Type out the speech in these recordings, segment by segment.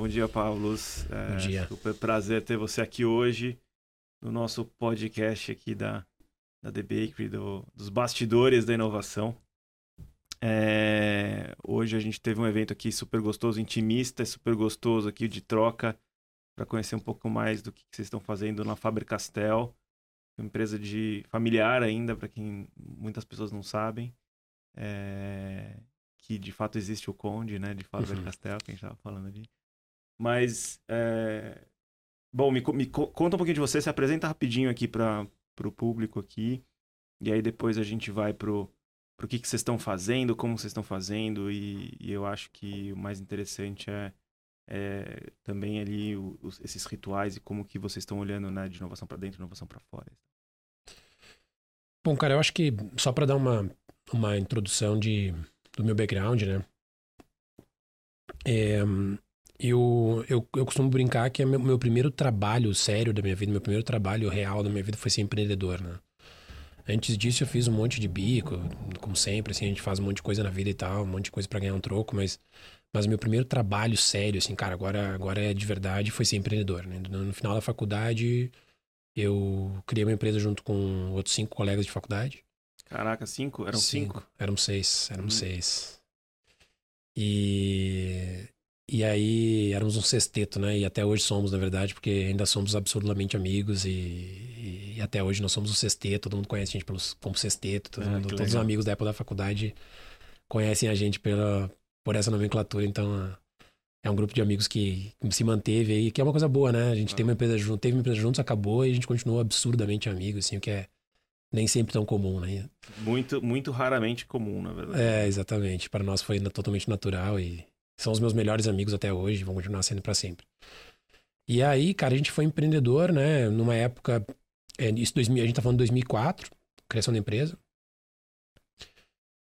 Bom dia, Paulo. É, Bom dia. Super prazer ter você aqui hoje no nosso podcast aqui da, da The Bakery, do, dos bastidores da inovação. É, hoje a gente teve um evento aqui super gostoso, intimista, super gostoso aqui de troca, para conhecer um pouco mais do que, que vocês estão fazendo na Faber Castell, uma empresa de familiar ainda, para quem muitas pessoas não sabem. É, que de fato existe o Conde, né, de Faber uhum. Castell, que a gente estava falando ali. Mas, é... bom, me, me, conta um pouquinho de você, se apresenta rapidinho aqui para o público aqui, e aí depois a gente vai pro pro que, que vocês estão fazendo, como vocês estão fazendo, e, e, eu acho que o mais interessante é, é também ali os, esses rituais e como que vocês estão olhando né, de inovação para dentro, inovação para fora. Bom, cara, eu acho que só para dar uma, uma introdução de, do meu background, né? É, eu, eu, eu costumo brincar que é meu, meu primeiro trabalho sério da minha vida, meu primeiro trabalho real da minha vida foi ser empreendedor, né? Antes disso eu fiz um monte de bico, como sempre, assim, a gente faz um monte de coisa na vida e tal, um monte de coisa para ganhar um troco, mas mas meu primeiro trabalho sério, assim, cara, agora, agora é de verdade, foi ser empreendedor, né? No, no final da faculdade, eu criei uma empresa junto com outros cinco colegas de faculdade. Caraca, cinco? Eram cinco? cinco? Eram seis, eram hum. seis. E, e aí éramos um sexteto, né? E até hoje somos, na verdade, porque ainda somos absurdamente amigos e, e, até hoje nós somos um sexteto, todo mundo conhece a gente pelos, como sexteto, todo ah, mundo, todos os amigos da época da faculdade conhecem a gente pela, por essa nomenclatura, então é um grupo de amigos que se manteve aí, que é uma coisa boa, né? A gente ah. tem uma empresa junto, teve uma empresa juntos, acabou e a gente continuou absurdamente amigos, assim, o que é nem sempre tão comum, né? Muito, muito raramente comum, na verdade. É, exatamente. Para nós foi ainda totalmente natural e são os meus melhores amigos até hoje, vão continuar sendo para sempre. E aí, cara, a gente foi empreendedor, né? Numa época, é, isso 2000, a gente tá falando de 2004, criação da empresa.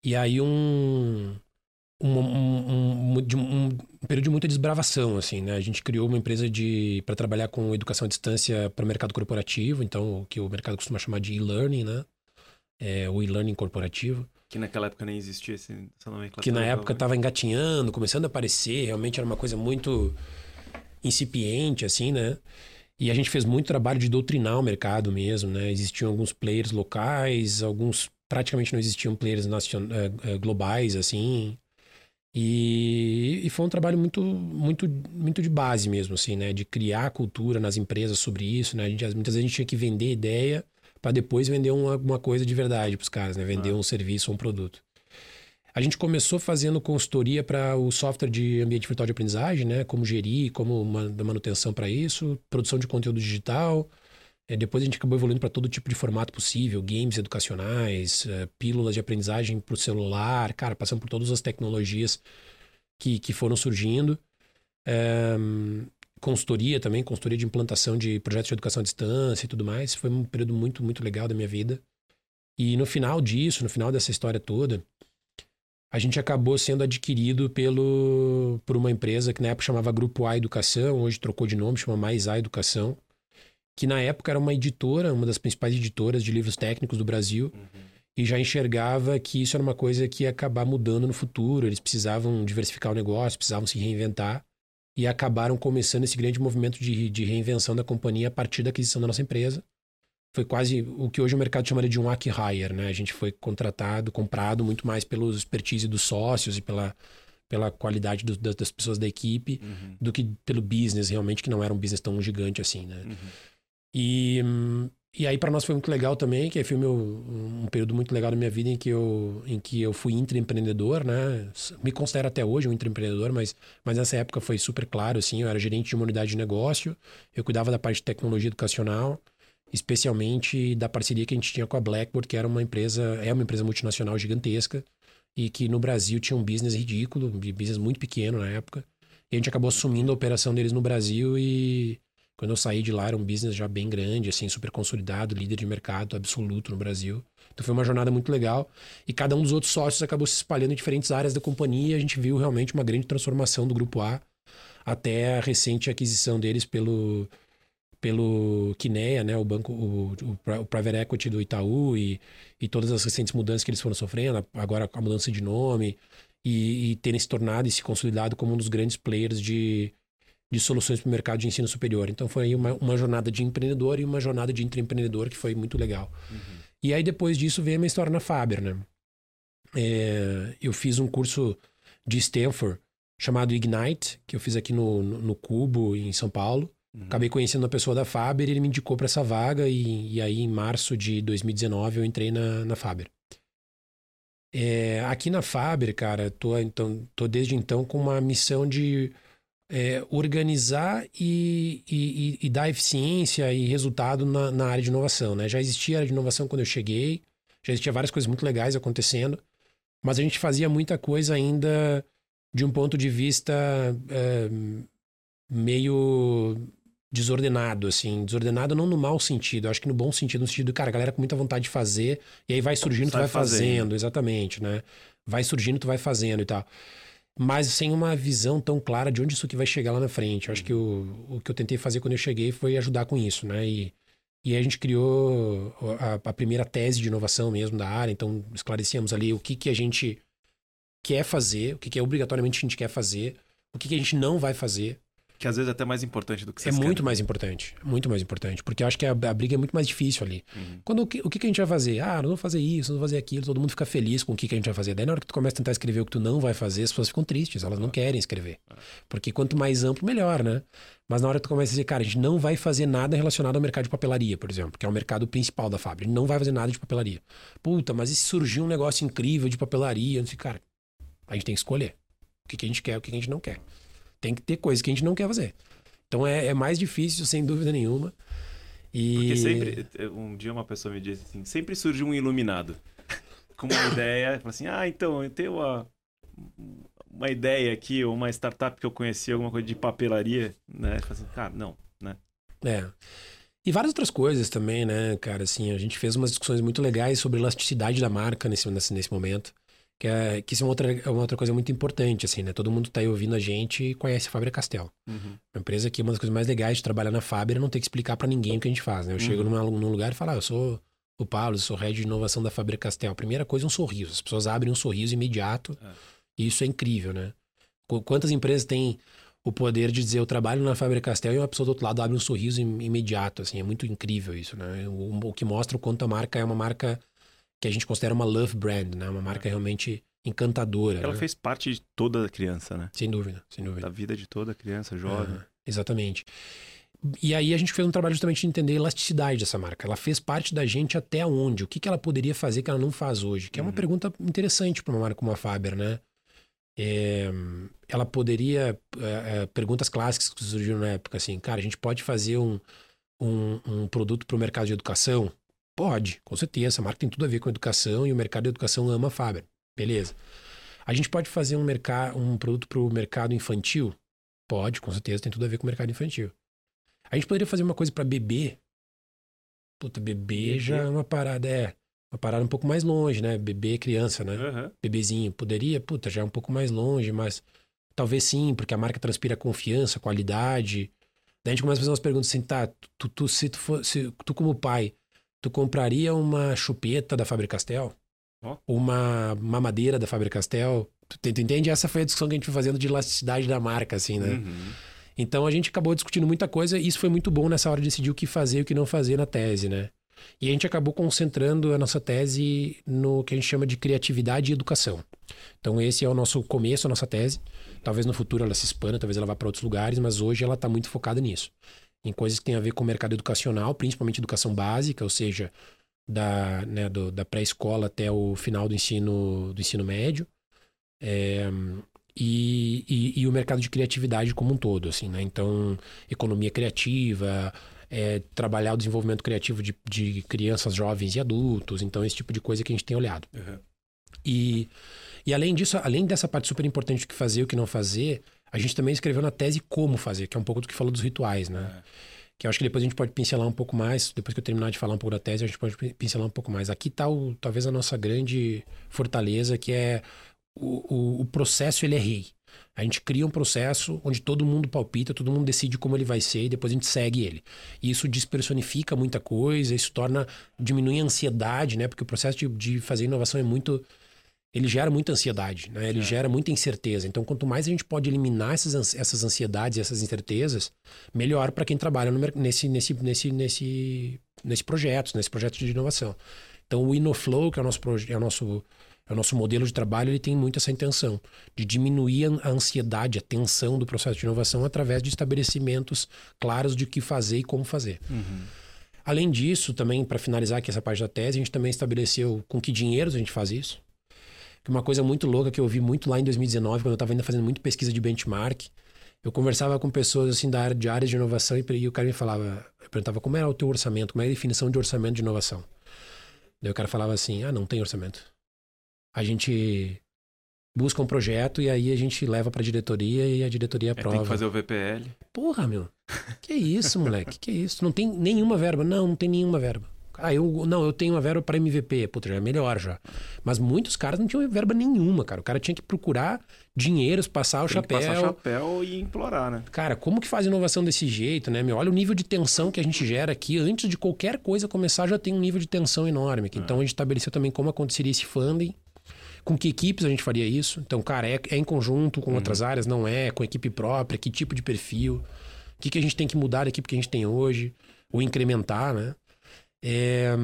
E aí um um, um, um, período de muita desbravação, assim, né? A gente criou uma empresa de para trabalhar com educação à distância para o mercado corporativo, então o que o mercado costuma chamar de e-learning, né? É, o e-learning corporativo. Que naquela época nem existia esse, essa nomenclatura. Que na época estava engatinhando, começando a aparecer, realmente era uma coisa muito incipiente, assim, né? E a gente fez muito trabalho de doutrinar o mercado mesmo, né? Existiam alguns players locais, alguns praticamente não existiam players nacion... Eh, eh, globais, assim. E, e, foi um trabalho muito, muito, muito de base mesmo, assim, né? De criar cultura nas empresas sobre isso, né? A gente, muitas vezes a gente tinha que vender ideia para depois vender uma, uma coisa de verdade para os caras, né? Vender ah. um serviço ou um produto. A gente começou fazendo consultoria para o software de ambiente virtual de aprendizagem, né? Como gerir, como uma, manutenção para isso, produção de conteúdo digital, é, depois a gente acabou evoluindo para todo tipo de formato possível, games educacionais, é, pílulas de aprendizagem para o celular, cara, passando por todas as tecnologias que, que foram surgindo. É, consultoria também, consultoria de implantação de projetos de educação à distância e tudo mais. Foi um período muito, muito legal da minha vida. E no final disso, no final dessa história toda, a gente acabou sendo adquirido pelo, por uma empresa que na época chamava Grupo A Educação, hoje trocou de nome, chama Mais A Educação que na época era uma editora, uma das principais editoras de livros técnicos do Brasil, uhum. e já enxergava que isso era uma coisa que ia acabar mudando no futuro. Eles precisavam diversificar o negócio, precisavam se reinventar, e acabaram começando esse grande movimento de, de reinvenção da companhia a partir da aquisição da nossa empresa. Foi quase o que hoje o mercado chamaria de um acqui-hire, né? A gente foi contratado, comprado muito mais pelo expertise dos sócios e pela, pela qualidade do, das pessoas da equipe uhum. do que pelo business, realmente, que não era um business tão gigante assim, né? Uhum. E, e aí para nós foi muito legal também, que foi meu, um período muito legal da minha vida em que eu, em que eu fui intraempreendedor, né? Me considero até hoje um intraempreendedor, mas, mas nessa época foi super claro, assim, eu era gerente de uma unidade de negócio, eu cuidava da parte de tecnologia educacional, especialmente da parceria que a gente tinha com a Blackboard, que era uma empresa, é uma empresa multinacional gigantesca, e que no Brasil tinha um business ridículo, um business muito pequeno na época, e a gente acabou assumindo a operação deles no Brasil e quando eu saí de lá, era um business já bem grande, assim, super consolidado, líder de mercado absoluto no Brasil. Então foi uma jornada muito legal. E cada um dos outros sócios acabou se espalhando em diferentes áreas da companhia. A gente viu realmente uma grande transformação do Grupo A até a recente aquisição deles pelo, pelo Kinea, né, o banco, o, o, o Private Equity do Itaú e, e todas as recentes mudanças que eles foram sofrendo, agora a mudança de nome e, e terem se tornado e se consolidado como um dos grandes players de, de soluções para o mercado de ensino superior. Então foi uma, uma jornada de empreendedor e uma jornada de intraempreendedor que foi muito legal. Uhum. E aí depois disso veio a minha história na Faber, né? É, eu fiz um curso de Stanford chamado Ignite, que eu fiz aqui no, no, no Cubo, em São Paulo. Uhum. Acabei conhecendo uma pessoa da Faber e ele me indicou para essa vaga e, e, aí em março de 2019 eu entrei na, na Faber. É, aqui na Faber, cara, tô, então, tô desde então com uma missão de é, organizar e, e, e, dar eficiência e resultado na, na, área de inovação. Né? Já existia área de inovação quando eu cheguei, já existia várias coisas muito legais acontecendo, mas a gente fazia muita coisa ainda de um ponto de vista é, meio desordenado, assim. Desordenado não no mau sentido, acho que no bom sentido, no sentido, cara, a galera com muita vontade de fazer, e aí vai surgindo, tu vai fazendo, fazendo exatamente, né? Vai surgindo, tu vai fazendo e tal mas sem uma visão tão clara de onde isso aqui vai chegar lá na frente. Eu acho que o, o que eu tentei fazer quando eu cheguei foi ajudar com isso, né? E, e a gente criou a, a, primeira tese de inovação mesmo da área, então esclarecíamos ali o que, que a gente quer fazer, o que, que é obrigatoriamente a gente quer fazer, o que, que a gente não vai fazer, que às vezes é até mais importante do que você É muito mais importante. Muito mais importante. Porque eu acho que a, a briga é muito mais difícil ali. Uhum. Quando, o que, o que a gente vai fazer? Ah, não vou fazer isso, não vou fazer aquilo. Todo mundo fica feliz com o que, que a gente vai fazer. Daí na hora que tu começa a tentar escrever o que tu não vai fazer, as pessoas ficam tristes. Elas não querem escrever. Porque quanto mais amplo, melhor, né? Mas na hora que tu começa a dizer, cara, a gente não vai fazer nada relacionado ao mercado de papelaria, por exemplo, que é o mercado principal da fábrica. A gente não vai fazer nada de papelaria. Puta, mas e se surgir um negócio incrível de papelaria? Não sei, cara, a gente tem que escolher o que, que a gente quer, o que, que a gente não quer. Tem que ter coisas que a gente não quer fazer. Então é, é mais difícil, sem dúvida nenhuma. E... Porque sempre, um dia uma pessoa me disse assim, sempre surge um iluminado com uma ideia, assim, ah, então, eu tenho uma, uma ideia aqui, ou uma startup que eu conheci, alguma coisa de papelaria, né? Assim, cara, não, né? É. E várias outras coisas também, né, cara, assim, a gente fez umas discussões muito legais sobre elasticidade da marca nesse, nesse, nesse momento. Que, é, que isso é uma outra, é uma outra coisa muito importante, assim, né? Todo mundo tá aí ouvindo a gente e conhece a Fábrica Castel. Uhum. Uma empresa que uma das coisas mais legais de trabalhar na Fábrica é não ter que explicar para ninguém o que a gente faz, né? Eu uhum. chego numa, num lugar e falo, ah, eu sou o Paulo, eu sou head de inovação da Fábrica Castel. A primeira coisa é um sorriso. As pessoas abrem um sorriso imediato é. e isso é incrível, né? Quantas empresas têm o poder de dizer eu trabalho na Fábrica Castel e uma pessoa do outro lado abre um sorriso imediato, assim, é muito incrível isso, né? O, o que mostra o quanto a marca é uma marca que a gente considera uma love brand, né? Uma marca realmente encantadora. Ela né? fez parte de toda a criança, né? Sem dúvida, sem dúvida. Da vida de toda criança, jovem. Ah, exatamente. E aí a gente fez um trabalho justamente de entender a elasticidade dessa marca. Ela fez parte da gente até onde? O que, que ela poderia fazer que ela não faz hoje? Que é uma uhum. pergunta interessante para uma marca como a Faber, né? É, ela poderia. É, é, perguntas clássicas que surgiram na época, assim, cara, a gente pode fazer um, um, um produto para o mercado de educação? Pode, com certeza. Essa marca tem tudo a ver com educação e o mercado de educação ama a Faber. Beleza. A gente pode fazer um, mercado, um produto para o mercado infantil? Pode, com certeza, tem tudo a ver com o mercado infantil. A gente poderia fazer uma coisa para bebê? Puta, bebê, bebê, já é uma parada, é. Uma parada um pouco mais longe, né? Bebê, criança, né? Uhum. Bebezinho. Poderia? Puta, já é um pouco mais longe, mas talvez sim, porque a marca transpira confiança, qualidade. Daí a gente começa a fazer umas perguntas assim, tá, tu, tu, se tu, for, se, tu como pai, tu compraria uma chupeta da Faber Castell? Oh. Uma mamadeira da Faber Castell? Tu, tu, entende? Essa foi a discussão que a gente foi fazendo de elasticidade da marca, assim, né? Uhum. Então a gente acabou discutindo muita coisa e isso foi muito bom nessa hora de decidir o que fazer e o que não fazer na tese, né? E a gente acabou concentrando a nossa tese no que a gente chama de criatividade e educação. Então esse é o nosso começo, a nossa tese. Talvez no futuro ela se expanda, talvez ela vá para outros lugares, mas hoje ela está muito focada nisso em coisas que têm a ver com o mercado educacional, principalmente educação básica, ou seja, da, né, do, da pré-escola até o final do ensino, do ensino médio. É, e, e, e, o mercado de criatividade como um todo, assim, né? Então, economia criativa, é, trabalhar o desenvolvimento criativo de, de, crianças, jovens e adultos. Então, esse tipo de coisa que a gente tem olhado. Uhum. E, e além disso, além dessa parte super importante do que fazer e o que não fazer, a gente também escreveu na tese como fazer, que é um pouco do que falou dos rituais, né? É. Que eu acho que depois a gente pode pincelar um pouco mais, depois que eu terminar de falar um pouco da tese, a gente pode pincelar um pouco mais. Aqui está talvez a nossa grande fortaleza, que é o, o, o processo, ele é rei. A gente cria um processo onde todo mundo palpita, todo mundo decide como ele vai ser e depois a gente segue ele. E isso despersonifica muita coisa, isso torna, diminui a ansiedade, né? Porque o processo de, de fazer inovação é muito ele gera muita ansiedade, né? Ele é. gera muita incerteza. Então, quanto mais a gente pode eliminar essas, essas ansiedades, essas incertezas, melhor para quem trabalha no, nesse, nesse, nesse, nesse, nesse projeto, nesse projeto de inovação. Então, o InnoFlow, que é o nosso, é o nosso, é o nosso modelo de trabalho, ele tem muito essa intenção de diminuir a ansiedade, a tensão do processo de inovação através de estabelecimentos claros de o que fazer e como fazer. Uhum. Além disso, também, para finalizar aqui essa parte da tese, a gente também estabeleceu com que dinheiros a gente faz isso. Uma coisa muito louca que eu vi muito lá em 2019, quando eu estava ainda fazendo muito pesquisa de benchmark, eu conversava com pessoas assim da área de áreas de inovação e, e o cara me falava, eu perguntava como era o teu orçamento, como é a definição de orçamento de inovação. Daí o cara falava assim: ah, não tem orçamento. A gente busca um projeto e aí a gente leva pra diretoria e a diretoria aprova. É, tem que fazer o VPL. Porra, meu. Que isso, moleque? que isso? Não tem nenhuma verba. Não, não tem nenhuma verba. Ah, eu não, eu tenho uma verba para MVP. Puta, já é melhor já. Mas muitos caras não tinham verba nenhuma, cara. O cara tinha que procurar dinheiros, passar o Tem chapéu. passar o chapéu e implorar, né? Cara, como que faz inovação desse jeito, né, meu? Olha o nível de tensão que a gente gera aqui. Antes de qualquer coisa começar, já tem um nível de tensão enorme. É. Então a gente estabeleceu também como aconteceria esse funding. Com que equipes a gente faria isso? Então, cara, é, é em conjunto com uhum. outras áreas, não é? Com equipe própria, que tipo de perfil? O que, que a gente tem que mudar da equipe que a gente tem hoje? Ou incrementar, né? É,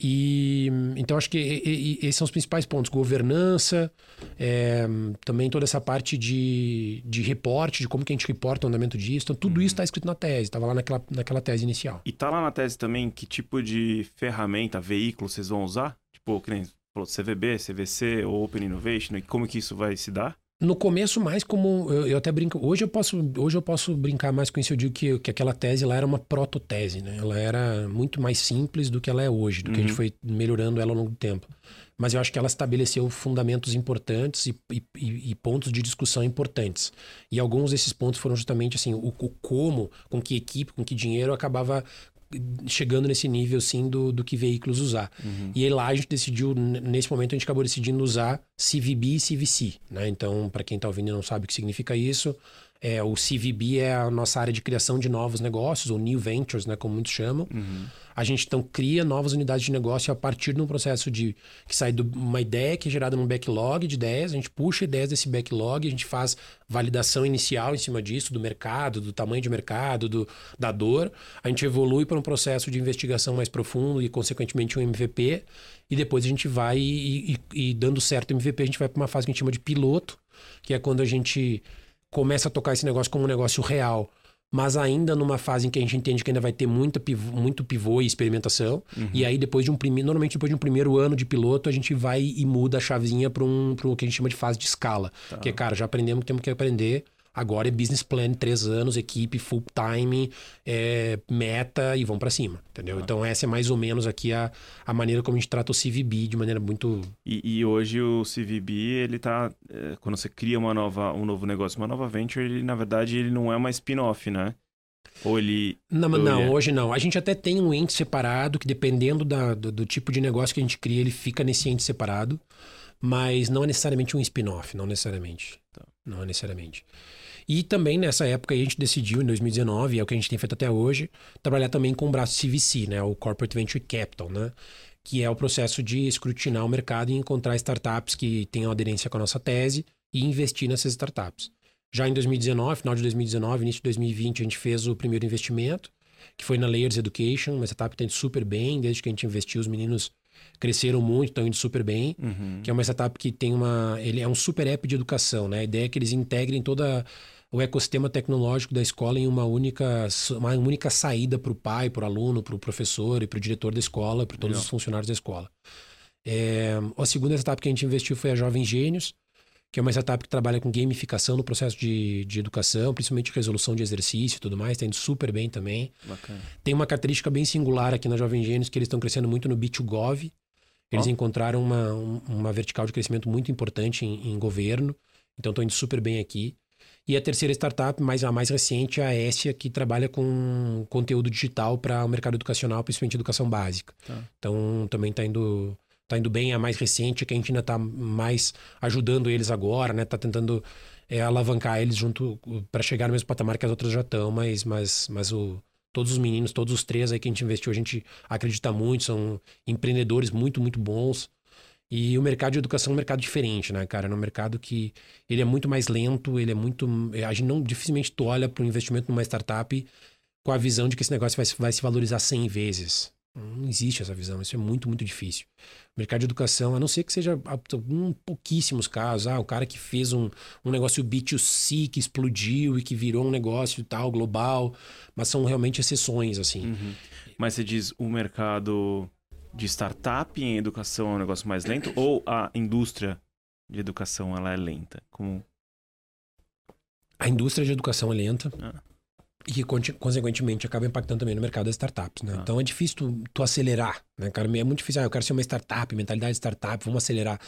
e então acho que e, e, esses são os principais pontos: governança, é, também toda essa parte de, de reporte, de como que a gente reporta o andamento disso. Então, tudo uhum. isso está escrito na tese, estava lá naquela, naquela tese inicial. E tá lá na tese também que tipo de ferramenta, veículo vocês vão usar? Tipo, que nem falou, CVB, CVC ou Open Innovation, e como que isso vai se dar? No começo, mais como. Eu, eu, até brinco. Hoje eu posso, hoje eu posso brincar mais com isso. Eu digo que, que aquela tese lá era uma prototese, né? Ela era muito mais simples do que ela é hoje, do uhum. que a gente uhum. foi melhorando ela ao longo do tempo. Mas eu acho que ela estabeleceu fundamentos importantes e, e, e pontos de discussão importantes. E alguns desses pontos foram justamente assim: o, o como, com que equipe, com que dinheiro acabava chegando nesse nível, sim, do, do que veículos usar. Uhum. E aí lá a gente decidiu, nesse momento a gente acabou decidindo usar CVB e CVC, né? Então, para quem está ouvindo e não sabe o que significa isso, é, o CVB é a nossa área de criação de novos negócios, ou New Ventures, né, como muitos chamam. Uhum. A gente então cria novas unidades de negócio a partir de um processo de que sai de uma ideia que é gerada num backlog de ideias, a gente puxa ideias desse backlog, a gente faz validação inicial em cima disso, do mercado, do tamanho de mercado, do, da dor. A gente evolui para um processo de investigação mais profundo e, consequentemente, um MVP. E depois a gente vai e, e, e dando certo o MVP, a gente vai para uma fase que a gente chama de piloto, que é quando a gente começa a tocar esse negócio como um negócio real, mas ainda numa fase em que a gente entende que ainda vai ter muita pivô, muito pivô e experimentação. Uhum. E aí, depois de um primeiro. Normalmente, depois de um primeiro ano de piloto, a gente vai e muda a chavinha para um, o que a gente chama de fase de escala. Tá. Que é, cara, já aprendemos que temos que aprender Agora é business plan, três anos, equipe, full time, é, meta e vão para cima, entendeu? Ah. Então essa é mais ou menos aqui a, a maneira como a gente trata o CVB de maneira muito... E, e hoje o CVB, ele tá... É, quando você cria uma nova, um novo negócio, uma nova venture, ele na verdade ele não é uma spin-off, né? Ou ele. Não, não, é... hoje não. A gente até tem um ente separado que, dependendo da, do, do, tipo de negócio que a gente cria, ele fica nesse ente separado. Mas não é necessariamente um spin-off, não necessariamente. Tá. Não é necessariamente. E também nessa época a gente decidiu, em 2019, é o que a gente tem feito até hoje, trabalhar também com o braço CVC, né? O Corporate Venture Capital, né? Que é o processo de escrutinar o mercado e encontrar startups que tenham aderência com a nossa tese e investir nessas startups. Já em 2019, final de 2019, início de 2020, a gente fez o primeiro investimento, que foi na Layers Education, uma startup que está indo super bem, desde que a gente investiu, os meninos cresceram muito, estão indo super bem, uhum. que é uma startup que tem uma... Ele é um super app de educação, né? A ideia é que eles integrem toda o ecossistema tecnológico da escola em uma única, uma única saída para o pai, para o aluno, para o professor e para o diretor da escola, para todos Legal. os funcionários da escola. É, a segunda startup que a gente investiu foi a Jovem Gênios, que é uma startup que trabalha com gamificação no processo de, de educação, principalmente resolução de exercício e tudo mais, está indo super bem também. Bacana. Tem uma característica bem singular aqui na Jovem Gênios, que eles estão crescendo muito no B2Gov. Eles oh. encontraram uma, uma vertical de crescimento muito importante em, em governo, então estão indo super bem aqui. E a terceira startup, mais, a mais recente, é a Essia, que trabalha com conteúdo digital para o mercado educacional, principalmente educação básica. Tá. Então, também está indo, tá indo bem. A mais recente, que a gente ainda está mais ajudando eles agora, né? Está tentando é, alavancar eles junto para chegar no mesmo patamar que as outras já estão, mas, mas, mas o, todos os meninos, todos os três aí que a gente investiu, a gente acredita muito, são empreendedores muito, muito bons. E o mercado de educação é um mercado diferente, né, cara? É um mercado que ele é muito mais lento, ele é muito. A gente não dificilmente tu olha para o investimento numa startup com a visão de que esse negócio vai, vai se valorizar 100 vezes. Não existe essa visão, isso é muito, muito difícil. O mercado de educação, a não ser que seja um, pouquíssimos casos, ah, o cara que fez um, um negócio B2C que explodiu e que virou um negócio tal, global, mas são realmente exceções, assim. Uhum. Mas você diz o mercado de startup em educação é um negócio mais lento ou a indústria de educação ela é lenta? Como... A indústria de educação é lenta. Ah e que, consequentemente, acaba impactando também no mercado das startups, né? Ah. Então, é difícil tu, tu, acelerar, né, cara? É muito difícil. Ah, eu quero ser uma startup, mentalidade de startup, vamos acelerar.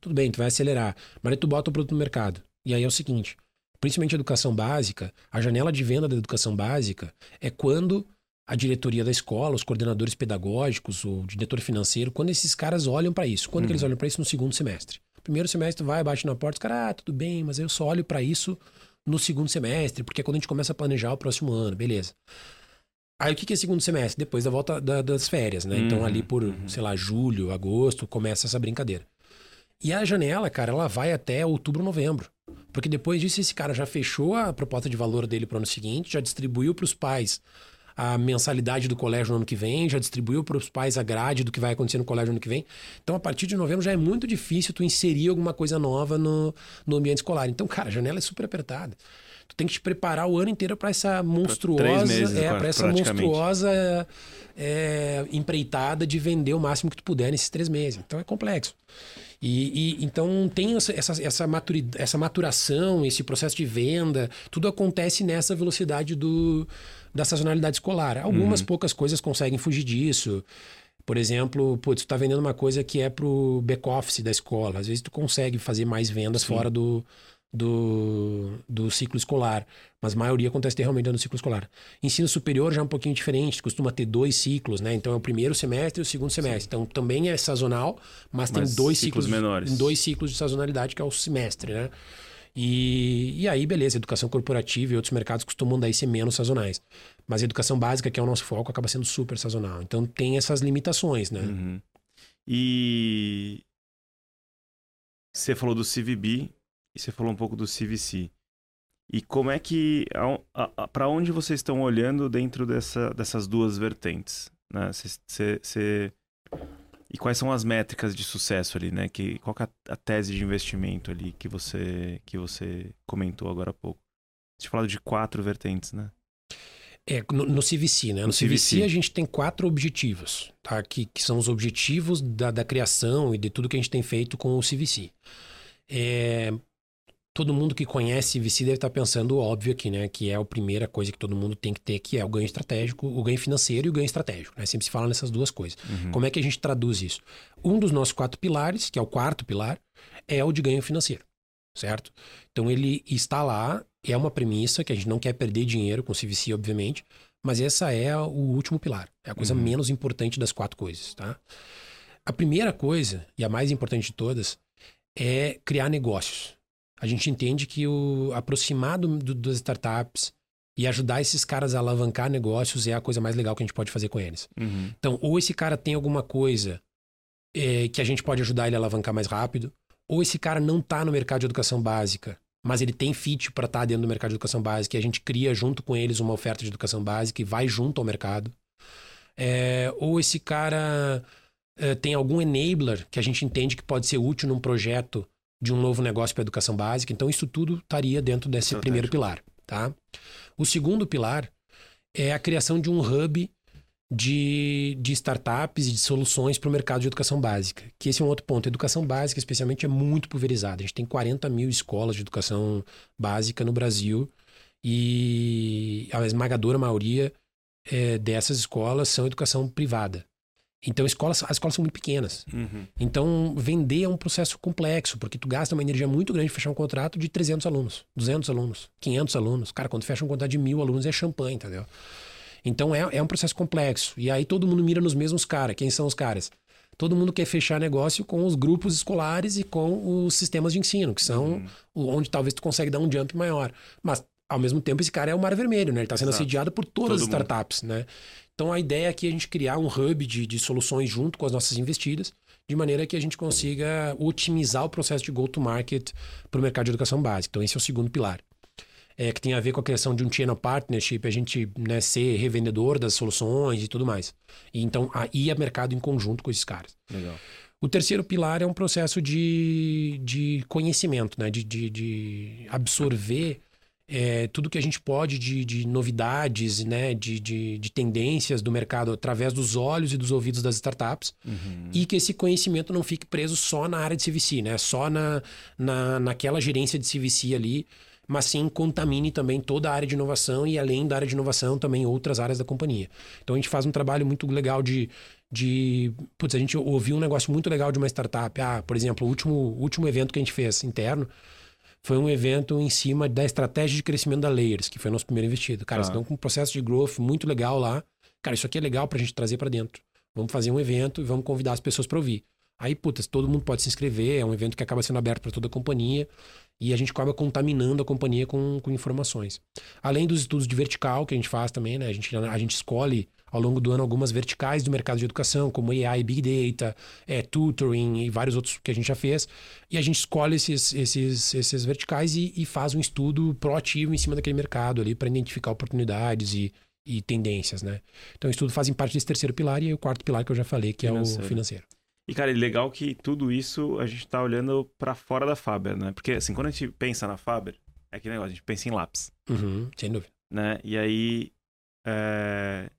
Tudo bem, tu vai acelerar. Mas aí tu bota o produto no mercado. E aí é o seguinte, principalmente a educação básica, a janela de venda da educação básica é quando a diretoria da escola, os coordenadores pedagógicos, o diretor financeiro, quando esses caras olham para isso. Quando uhum. que eles uhum. olham para isso? No segundo semestre. Primeiro semestre vai, bate na porta, os caras, ah, tudo bem, mas eu só olho para isso no segundo semestre, porque é quando a gente começa a planejar o próximo ano, beleza. Aí o que é segundo semestre? Depois da volta da, das férias, né? Então, uhum, então ali por, uhum. sei lá, julho, agosto, começa essa brincadeira. E a janela, cara, ela vai até outubro, novembro. Porque depois disso, esse cara já fechou a proposta de valor dele para o ano seguinte, já distribuiu para os pais a mensalidade do colégio no ano que vem, já distribuiu para os pais a grade do que vai acontecer no colégio no ano que vem. Então, a partir de novembro já é muito difícil tu inserir alguma coisa nova no, no ambiente escolar. Então, cara, a janela é super apertada. Tu tem que te preparar o ano inteiro para essa monstruosa, meses, é, para essa monstruosa é, empreitada de vender o máximo que tu puder nesses três meses. Então é complexo. E, e, então tem essa, essa, essa, essa maturação, esse processo de venda, tudo acontece nessa velocidade do, da sazonalidade escolar. Algumas uhum. poucas coisas conseguem fugir disso. Por exemplo, putz, tu tá vendendo uma coisa que é pro back-office da escola. Às vezes tu consegue fazer mais vendas Sim. fora do, do, do ciclo escolar. Mas a maioria acontece realmente no ciclo escolar. Ensino superior já é um pouquinho diferente, costuma ter dois ciclos, né? Então é o primeiro semestre e o segundo semestre. Sim. Então também é sazonal, mas, mas tem dois ciclos, ciclos menores. Dois ciclos de sazonalidade, que é o semestre, né? E, e aí, beleza, educação corporativa e outros mercados costumam daí ser menos sazonais. Mas a educação básica, que é o nosso foco, acaba sendo super sazonal. Então tem essas limitações, né? Uhum. E você falou do CVB e você falou um pouco do CVC. E como é que. Para onde vocês estão olhando dentro dessa, dessas duas vertentes? Né? E quais são as métricas de sucesso ali, né? Que, qual que é a tese de investimento ali que você, que você comentou agora há pouco? Você falado de quatro vertentes, né? É, no, no CVC, né? No, no CVC, CVC, a gente tem quatro objetivos, tá? Que, que são os objetivos da, da criação e de tudo que a gente tem feito com o CVC. É, todo mundo que conhece VC deve estar pensando óbvio aqui, né? Que é a primeira coisa que todo mundo tem que ter, que é o ganho estratégico, o ganho financeiro e o ganho estratégico. Né? Sempre se fala nessas duas coisas. Uhum. Como é que a gente traduz isso? Um dos nossos quatro pilares, que é o quarto pilar, é o de ganho financeiro, certo? Então ele está lá, é uma premissa que a gente não quer perder dinheiro com o CVC, obviamente, mas essa é o último pilar, é a coisa uhum. menos importante das quatro coisas, tá? A primeira coisa, e a mais importante de todas, é criar negócios a gente entende que o aproximar do, do, das startups e ajudar esses caras a alavancar negócios é a coisa mais legal que a gente pode fazer com eles. Uhum. Então, ou esse cara tem alguma coisa é, que a gente pode ajudar ele a alavancar mais rápido, ou esse cara não está no mercado de educação básica, mas ele tem fit para estar tá dentro do mercado de educação básica e a gente cria junto com eles uma oferta de educação básica e vai junto ao mercado. É, ou esse cara é, tem algum enabler que a gente entende que pode ser útil num projeto de um novo negócio para educação básica. Então, isso tudo estaria dentro desse primeiro pilar. Tá? O segundo pilar é a criação de um hub de, de startups e de soluções para o mercado de educação básica. Que esse é um outro ponto. A educação básica, especialmente, é muito pulverizada. A gente tem 40 mil escolas de educação básica no Brasil e a esmagadora maioria é, dessas escolas são educação privada. Então, escolas, as escolas são muito pequenas. Uhum. Então, vender é um processo complexo, porque tu gasta uma energia muito grande fechar um contrato de 300 alunos, 200 alunos, 500 alunos. Cara, quando fecha um contrato de mil alunos é champanhe, entendeu? Então, é, é um processo complexo. E aí todo mundo mira nos mesmos caras. Quem são os caras? Todo mundo quer fechar negócio com os grupos escolares e com os sistemas de ensino, que são uhum. onde talvez tu consegue dar um jump maior. Mas, ao mesmo tempo, esse cara é o mar vermelho, né? Ele está sendo Exato. assediado por todas Todo as startups, mundo. né? Então a ideia aqui é a gente criar um hub de, de soluções junto com as nossas investidas. de maneira que a gente consiga otimizar o processo de go-to-market para o mercado de educação básica. Então, esse é o segundo pilar. É, que tem a ver com a criação de um channel partnership, a gente né, ser revendedor das soluções e tudo mais. E, então, aí é mercado em conjunto com esses caras. Legal. O terceiro pilar é um processo de, de conhecimento, né? de, de, de absorver é, tudo que a gente pode de, de novidades, né? De, de, de, tendências do mercado através dos olhos e dos ouvidos das startups uhum. e que esse conhecimento não fique preso só na área de CVC, né? só na, na, naquela gerência de CVC ali, mas sim contamine também toda a área de inovação e além da área de inovação também outras áreas da companhia. Então a gente faz um trabalho muito legal de de. Putz, a gente ouviu um negócio muito legal de uma startup. Ah, por exemplo, o último, último evento que a gente fez interno foi um evento em cima da estratégia de crescimento da Layers, que foi o nosso primeiro investido. Cara, eles estão com um processo de growth muito legal lá. Cara, isso aqui é legal pra gente trazer para dentro. Vamos fazer um evento e vamos convidar as pessoas para ouvir. Aí, putz, todo mundo pode se inscrever, é um evento que acaba sendo aberto para toda a companhia e a gente acaba contaminando a companhia com, com informações. Além dos estudos de vertical que a gente faz também, né? A gente, a gente escolhe ao longo do ano algumas verticais do mercado de educação, como AI, Big Data, é, tutoring e vários outros que a gente já fez. E a gente escolhe esses, esses, esses verticais e, e faz um estudo proativo em cima daquele mercado ali para identificar oportunidades e, e tendências, né? Então, o estudo fazem parte desse terceiro pilar e o quarto pilar que eu já falei, que financeiro. é o financeiro. E, cara, é legal que tudo isso a gente está olhando para fora da Faber, né? Porque, assim, quando a gente pensa na Faber, é que negócio, a gente pensa em lápis. Uhum, sem dúvida. Né? E aí, é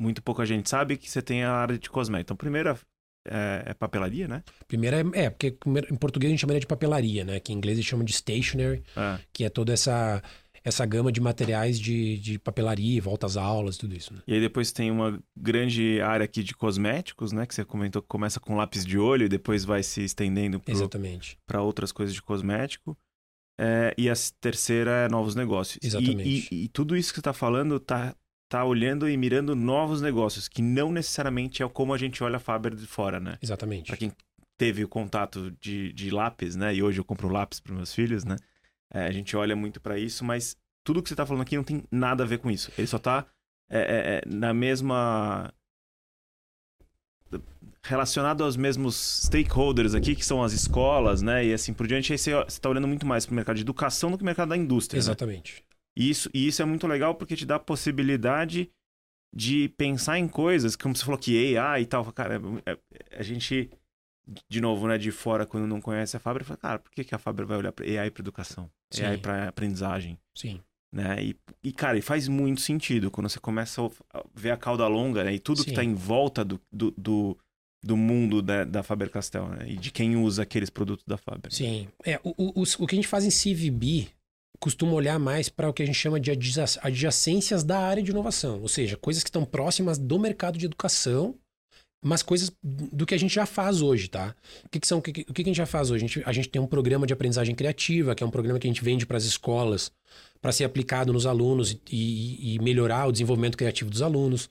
muito pouca gente sabe que você tem a área de cosméticos. Então, primeiro é, é, papelaria, né? Primeiro é, é, porque em português a gente chama de papelaria, né? Que em inglês eles chamam de stationery, é. que é toda essa essa gama de materiais de, de papelaria, volta às aulas, tudo isso. Né? E aí depois tem uma grande área aqui de cosméticos, né? Que você comentou que começa com lápis de olho e depois vai se estendendo para outras coisas de cosmético. É, e a terceira é novos negócios. Exatamente. E, e, e tudo isso que você está falando tá, tá olhando e mirando novos negócios, que não necessariamente é como a gente olha a Faber de fora, né? Exatamente. Para quem teve o contato de, de lápis, né? E hoje eu compro lápis para meus filhos, né? É, a gente olha muito para isso, mas tudo que você tá falando aqui não tem nada a ver com isso. Ele só tá é, é, é na mesma relacionado aos mesmos stakeholders aqui, que são as escolas, né? E assim por diante, aí você está olhando muito mais para o mercado de educação do que o mercado da indústria. Né? Exatamente. Né? E isso, e isso é muito legal porque te dá a possibilidade de pensar em coisas, como você falou que AI e tal. Cara, é, é, a gente, de novo, né, de fora, quando não conhece a Fábrica, fala, cara, por que, que a Fábrica vai olhar para AI para educação? Sim. AI para aprendizagem? Sim. Né? E, e, cara, e faz muito sentido quando você começa a ver a cauda longa né? e tudo Sim. que está em volta do, do, do, do mundo da, da Faber-Castell né? e de quem usa aqueles produtos da Faber. Sim. É, o, o, o que a gente faz em CVB costuma olhar mais para o que a gente chama de adjacências da área de inovação, ou seja, coisas que estão próximas do mercado de educação, mas coisas do que a gente já faz hoje, tá? O que, que são, o que, o que a gente já faz hoje? A gente, a gente tem um programa de aprendizagem criativa, que é um programa que a gente vende para as escolas para ser aplicado nos alunos e, e, melhorar o desenvolvimento criativo dos alunos.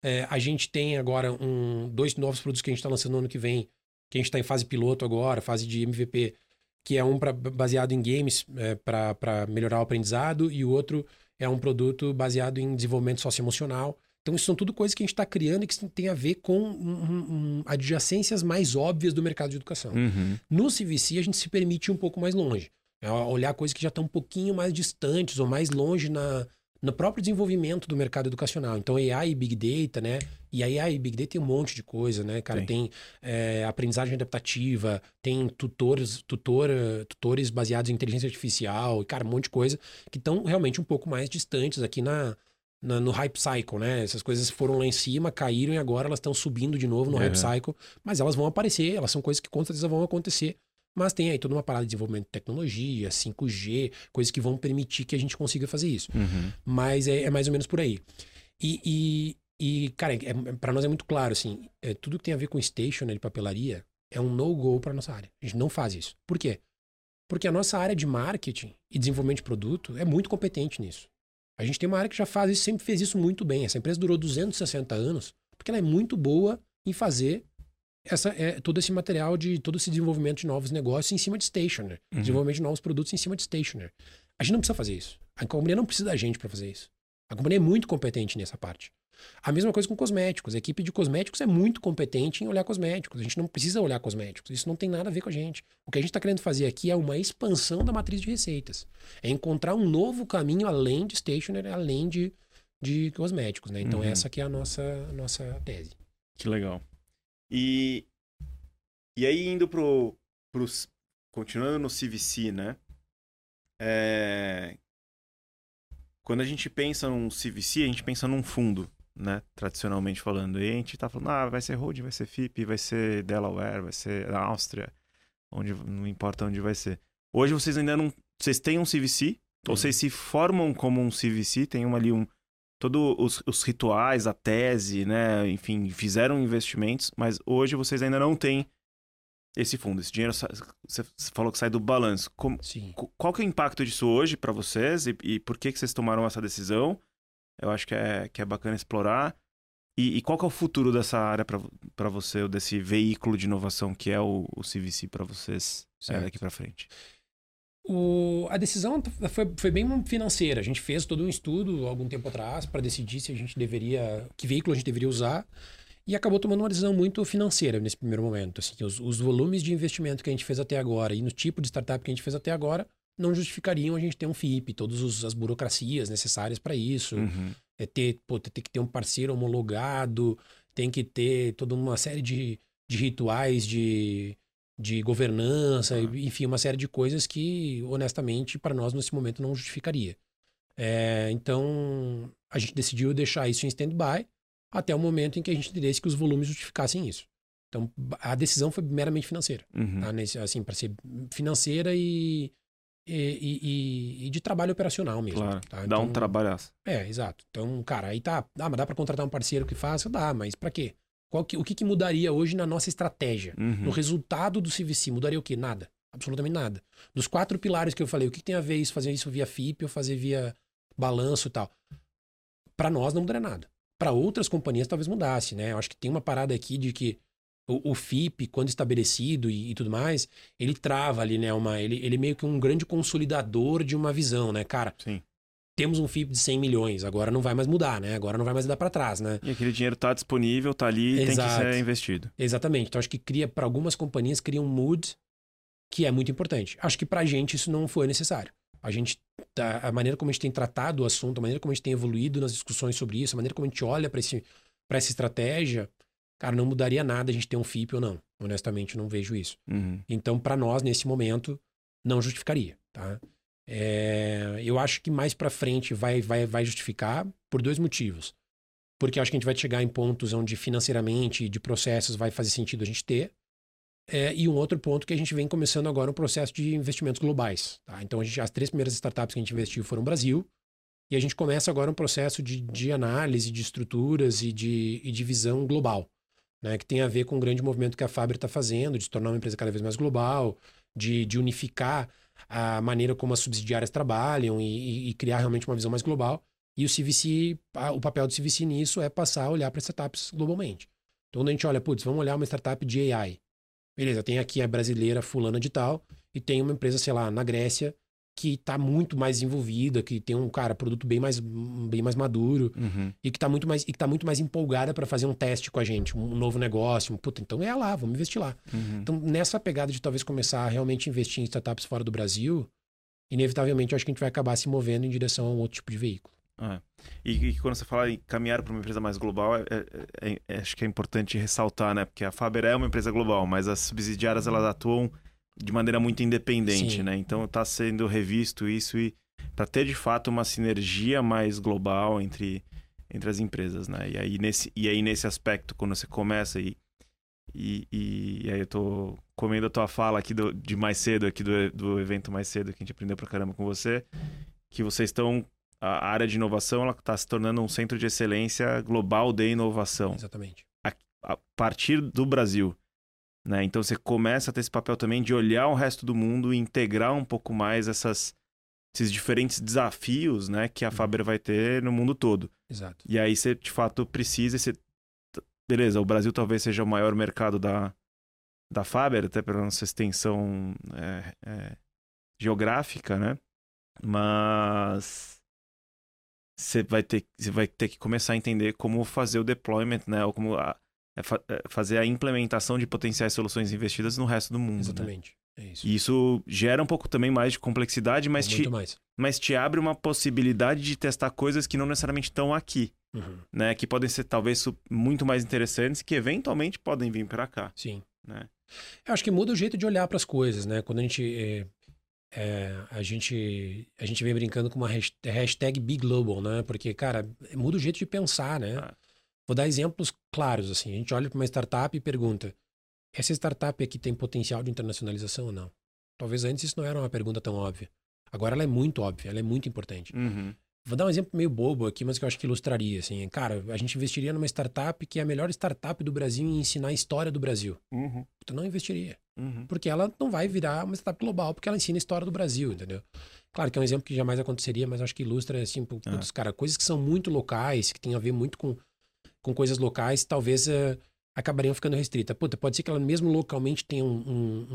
É, a gente tem agora um, dois novos produtos que a gente está lançando no ano que vem, que a gente está em fase piloto agora, fase de MVP, que é um pra, baseado em games é, para melhorar o aprendizado e o outro é um produto baseado em desenvolvimento socioemocional. Então, isso são tudo coisas que a gente está criando e que tem a ver com um, um, adjacências mais óbvias do mercado de educação. Uhum. No CVC, a gente se permite ir um pouco mais longe. É olhar coisas que já estão um pouquinho mais distantes ou mais longe na, no próprio desenvolvimento do mercado educacional. Então, AI e Big Data, né? E AI e Big Data tem um monte de coisa, né, cara? Sim. Tem é, aprendizagem adaptativa, tem tutores, tutor, tutores baseados em inteligência artificial, e, cara, um monte de coisa que estão realmente um pouco mais distantes aqui na, na, no hype cycle, né? Essas coisas foram lá em cima, caíram e agora elas estão subindo de novo no uhum. hype cycle, mas elas vão aparecer, elas são coisas que com certeza vão acontecer. Mas tem aí toda uma parada de desenvolvimento de tecnologia, 5G, coisas que vão permitir que a gente consiga fazer isso. Uhum. Mas é, é, mais ou menos por aí. E, e, e cara, é, para nós é muito claro, assim, é, tudo que tem a ver com stationery, papelaria, é um no-go para nossa área. A gente não faz isso. Por quê? Porque a nossa área de marketing e desenvolvimento de produto é muito competente nisso. A gente tem uma área que já faz isso, sempre fez isso muito bem. Essa empresa durou 260 anos, porque ela é muito boa em fazer essa, é, todo esse material de todo esse desenvolvimento de novos negócios em cima de stationer. Uhum. Desenvolvimento de novos produtos em cima de stationer. A gente não precisa fazer isso. A companhia não precisa da gente para fazer isso. A companhia é muito competente nessa parte. A mesma coisa com cosméticos. A equipe de cosméticos é muito competente em olhar cosméticos. A gente não precisa olhar cosméticos. Isso não tem nada a ver com a gente. O que a gente está querendo fazer aqui é uma expansão da matriz de receitas. É encontrar um novo caminho além de stationery, além de, de cosméticos. Né? Então, uhum. essa aqui é a nossa, a nossa tese. Que legal. E, e aí, indo pro, pros, continuando no CVC, né? É... Quando a gente pensa num CVC, a gente pensa num fundo, né? Tradicionalmente falando. E a gente tá falando, ah, vai ser holding, vai ser FIP, vai ser Delaware, vai ser Áustria, onde não importa onde vai ser. Hoje vocês ainda não. Vocês têm um CVC, ou vocês se formam como um CVC, tem uma, ali um. Todos os, os rituais, a tese, né? Enfim, fizeram investimentos, mas hoje vocês ainda não têm esse fundo, esse dinheiro, você falou que sai do balanço. Como, qual que é o impacto disso hoje para vocês e, e, por que, que vocês tomaram essa decisão? Eu acho que é, que é bacana explorar. E, e qual que é o futuro dessa área para você, desse veículo de inovação que é o, o CVC para vocês é, daqui para frente? O, a decisão foi, foi bem financeira. A gente fez todo um estudo algum tempo atrás para decidir se a gente deveria, que veículo a gente deveria usar e acabou tomando uma decisão muito financeira nesse primeiro momento. Assim, os, os, volumes de investimento que a gente fez até agora e no tipo de startup que a gente fez até agora não justificariam a gente ter um FIP, todas as burocracias necessárias para isso. Uhum. É ter, pô, ter que ter um parceiro homologado, tem que ter toda uma série de, de rituais de, de governança, uhum. enfim, uma série de coisas que, honestamente, para nós nesse momento não justificaria. É, então, a gente decidiu deixar isso em stand-by até o momento em que a gente entendesse que os volumes justificassem isso. Então, a decisão foi meramente financeira. Uhum. Tá? Nesse, assim, para ser financeira e, e, e, e, de trabalho operacional mesmo. Claro, tá? dá então, um trabalhaço. É, exato. Então, cara, aí tá. Ah, mas dá para contratar um parceiro que faça? Dá, mas para quê? Qual que, o que, que, mudaria hoje na nossa estratégia? Uhum. No resultado do CVC? Mudaria o quê? Nada. Absolutamente nada. Dos quatro pilares que eu falei, o que, que tem a ver isso, fazer isso via FIP ou fazer via balanço e tal? Para nós não mudaria nada para outras companhias talvez mudasse, né? Eu acho que tem uma parada aqui de que o, o FIP, quando estabelecido e, e, tudo mais, ele trava ali, né? Uma, ele, ele é meio que um grande consolidador de uma visão, né, cara? Sim. Temos um FIP de 100 milhões, agora não vai mais mudar, né? Agora não vai mais dar para trás, né? E aquele dinheiro tá disponível, tá ali, Exato. tem que ser investido. Exatamente. Então acho que cria para algumas companhias cria um mood que é muito importante. Acho que pra gente isso não foi necessário a gente tá, a maneira como a gente tem tratado o assunto, a maneira como a gente tem evoluído nas discussões sobre isso, a maneira como a gente olha para esse para essa estratégia, cara, não mudaria nada a gente ter um FIP ou não. Honestamente, não vejo isso. Uhum. Então, para nós nesse momento não justificaria, tá? É, eu acho que mais para frente vai, vai, vai justificar por dois motivos. Porque acho que a gente vai chegar em pontos onde financeiramente de processos vai fazer sentido a gente ter. É, e um outro ponto que a gente vem começando agora um processo de investimentos globais. Tá? Então, gente, as três primeiras startups que a gente investiu foram no Brasil. E a gente começa agora um processo de, de análise de estruturas e de, e de visão global, né? que tem a ver com o grande movimento que a Faber está fazendo, de se tornar uma empresa cada vez mais global, de, de unificar a maneira como as subsidiárias trabalham e, e, e criar realmente uma visão mais global. E o CVC, o papel do CVC nisso é passar a olhar para startups globalmente. Então, quando a gente olha, putz, vamos olhar uma startup de AI. Beleza, tem aqui a brasileira fulana de tal e tem uma empresa, sei lá, na Grécia que está muito mais envolvida, que tem um cara produto bem mais bem mais maduro uhum. e que está muito mais e que tá muito mais empolgada para fazer um teste com a gente, um novo negócio, um, puta, então é lá, vamos investir lá. Uhum. Então, nessa pegada de talvez começar a realmente investir em startups fora do Brasil, inevitavelmente eu acho que a gente vai acabar se movendo em direção a um outro tipo de veículo. É. E, e, quando você fala em caminhar para uma empresa mais global, é, é, é, é, acho que é importante ressaltar, né? Porque a Faber é uma empresa global, mas as subsidiárias elas atuam de maneira muito independente, Sim. né? Então está sendo revisto isso e para ter de fato uma sinergia mais global entre, entre as empresas, né? E aí nesse, e aí nesse aspecto, quando você começa e, e, e, e aí eu tô comendo a tua fala aqui do, de mais cedo, aqui do, do evento mais cedo que a gente aprendeu pra caramba com você, que vocês estão a área de inovação está se tornando um centro de excelência global de inovação. Exatamente. A, a, partir do Brasil. Né? Então você começa a ter esse papel também de olhar o resto do mundo e integrar um pouco mais essas, esses diferentes desafios né, que a uhum. Faber vai ter no mundo todo. Exato. E aí você, de fato, precisa. Você... Beleza, o Brasil talvez seja o maior mercado da, da Faber, até pela nossa extensão é, é, geográfica, né? Mas você vai ter, você vai ter que começar a entender como fazer o deployment, né? Ou como a, é fa é fazer a implementação de potenciais soluções investidas no resto do mundo. Né? Exatamente. Né? É isso. E isso gera um pouco também mais de complexidade, mas Muito te, mais. mas te abre uma possibilidade de testar coisas que não necessariamente estão aqui, Uhum. né? Que podem ser talvez muito mais interessantes, que eventualmente podem vir para cá, Sim. né? Eu acho que muda o jeito de olhar para as coisas, né? Quando a gente. é, é, a gente a gente vem brincando com uma hasht- hashtag Big Global, né? Porque, cara, muda o jeito de pensar, né? Ah. Vou dar exemplos claros, assim. A gente olha para uma startup e pergunta: essa startup aqui tem potencial de internacionalização ou não? Talvez antes isso não era uma pergunta tão óbvia. Agora ela é muito óbvia, ela é muito importante. Uhum. Vou dar um exemplo meio bobo aqui, mas que eu acho que ilustraria, assim. Cara, a gente investiria numa startup que é a melhor startup do Brasil em ensinar a história do Brasil. Uhum. Tu não investiria Uhum. porque ela não vai virar uma startup global, porque ela ensina a história do Brasil, entendeu? Claro que é um exemplo que jamais aconteceria, mas acho que ilustra, assim, putz, Ah. cara, coisas que são muito locais, que tem a ver muito com, com coisas locais, talvez eh, acabariam ficando restritas. Puta, pode ser que ela mesmo localmente tenha um, um,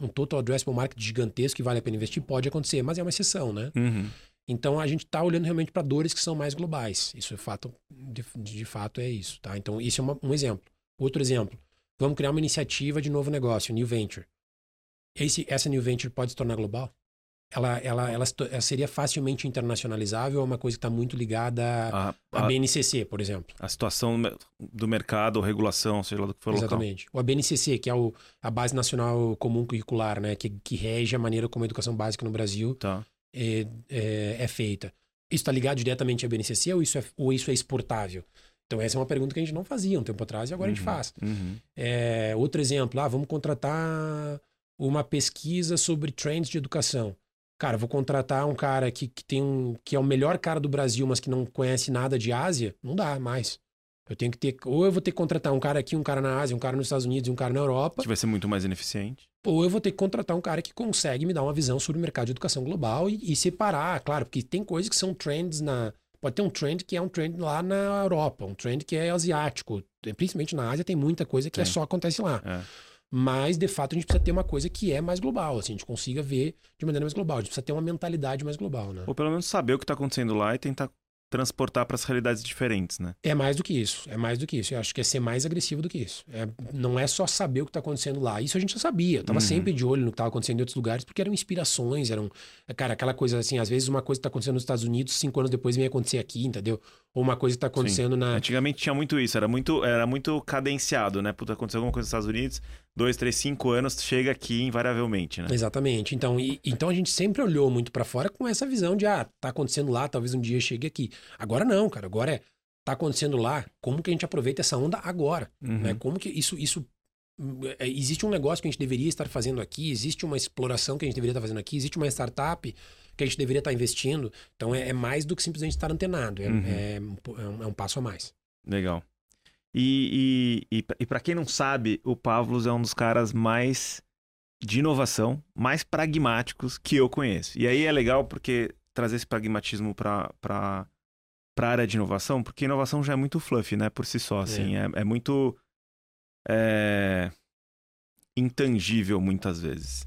um, um total addressable market gigantesco que vale a pena investir, pode acontecer, mas é uma exceção, né? Uhum. Então a gente está olhando realmente para dores que são mais globais. Isso é fato, de, de fato é isso, tá? Então isso é uma- um exemplo. Outro exemplo, vamos criar uma iniciativa de novo negócio, New Venture. Esse, essa New Venture pode se tornar global? Ela, ela, ela, ela seria facilmente internacionalizável ou é uma coisa que está muito ligada A, à a, BNCC, por exemplo? a situação do mercado, regulação, seja lá do que for local. Exatamente. Ou a BNCC, que é o, a Base Nacional Comum Curricular, né? Que, que rege a maneira como a educação básica no Brasil Tá. é, é, é feita. Isso está ligado diretamente à BNCC ou isso, é, ou isso é exportável? Então, essa é uma pergunta que a gente não fazia um tempo atrás e agora a gente Uhum. faz. Uhum. É, outro exemplo, ah, vamos contratar uma pesquisa sobre trends de educação. Cara, vou contratar um cara que, que tem um, que é o melhor cara do Brasil, mas que não conhece nada de Ásia, não dá mais. Eu tenho que ter, ou eu vou ter que contratar um cara aqui, um cara na Ásia, um cara nos Estados Unidos e um cara na Europa, Que vai ser muito mais ineficiente. ou eu vou ter que contratar um cara que consegue me dar uma visão sobre o mercado de educação global e, e separar, claro, porque tem coisas que são trends na. Pode ter um trend que é um trend lá na Europa, um trend que é asiático. Principalmente na Ásia tem muita coisa que é só acontece lá. É. Mas, de fato, a gente precisa ter uma coisa que é mais global, assim, a gente consiga ver de maneira mais global. A gente precisa ter uma mentalidade mais global, né? Ou pelo menos saber o que está acontecendo lá e tentar transportar para as realidades diferentes, né? É mais do que isso, é mais do que isso. Eu acho que é ser mais agressivo do que isso. É, não é só saber o que está acontecendo lá. Isso a gente já sabia. Eu tava Uhum. sempre de olho no que estava acontecendo em outros lugares, porque eram inspirações, eram. Cara, aquela coisa assim, às vezes uma coisa que está acontecendo nos Estados Unidos, cinco anos depois vem acontecer aqui, entendeu? Ou uma coisa que está acontecendo na. Antigamente tinha muito isso, era muito, era muito cadenciado, né? Puta, aconteceu alguma coisa nos Estados Unidos, dois, três, cinco anos, chega aqui invariavelmente, né? Exatamente. Então, e- então a gente sempre olhou muito para fora com essa visão de, ah, tá acontecendo lá, talvez um dia chegue aqui. Agora não, cara. Agora é, tá acontecendo lá, como que a gente aproveita essa onda agora? Uhum. né? Como que isso, isso é, existe um negócio que a gente deveria estar fazendo aqui, existe uma exploração que a gente deveria estar fazendo aqui, existe uma startup que a gente deveria estar investindo. Então é, é mais do que simplesmente estar antenado, é, Uhum. é um é um, é um passo a mais. Legal. E, e, e, e para quem não sabe, o Pavlos é um dos caras mais de inovação, mais pragmáticos que eu conheço. E aí é legal porque trazer esse pragmatismo para para a área de inovação, porque inovação já é muito fluffy, né, por si só, assim, é, é muito é, intangível muitas vezes.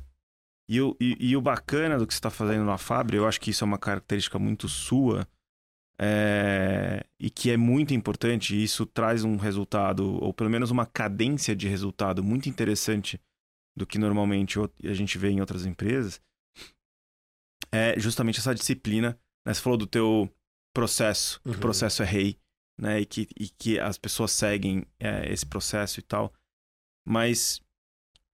E o, e, e o bacana do que você está fazendo na Fábio, eu acho que isso é uma característica muito sua, é, e que é muito importante, e isso traz um resultado, ou pelo menos uma cadência de resultado muito interessante do que normalmente a gente vê em outras empresas, é justamente essa disciplina. Né? Você falou do teu processo, que Uhum. o processo é rei, né? E que, e que as pessoas seguem é, esse processo e tal. Mas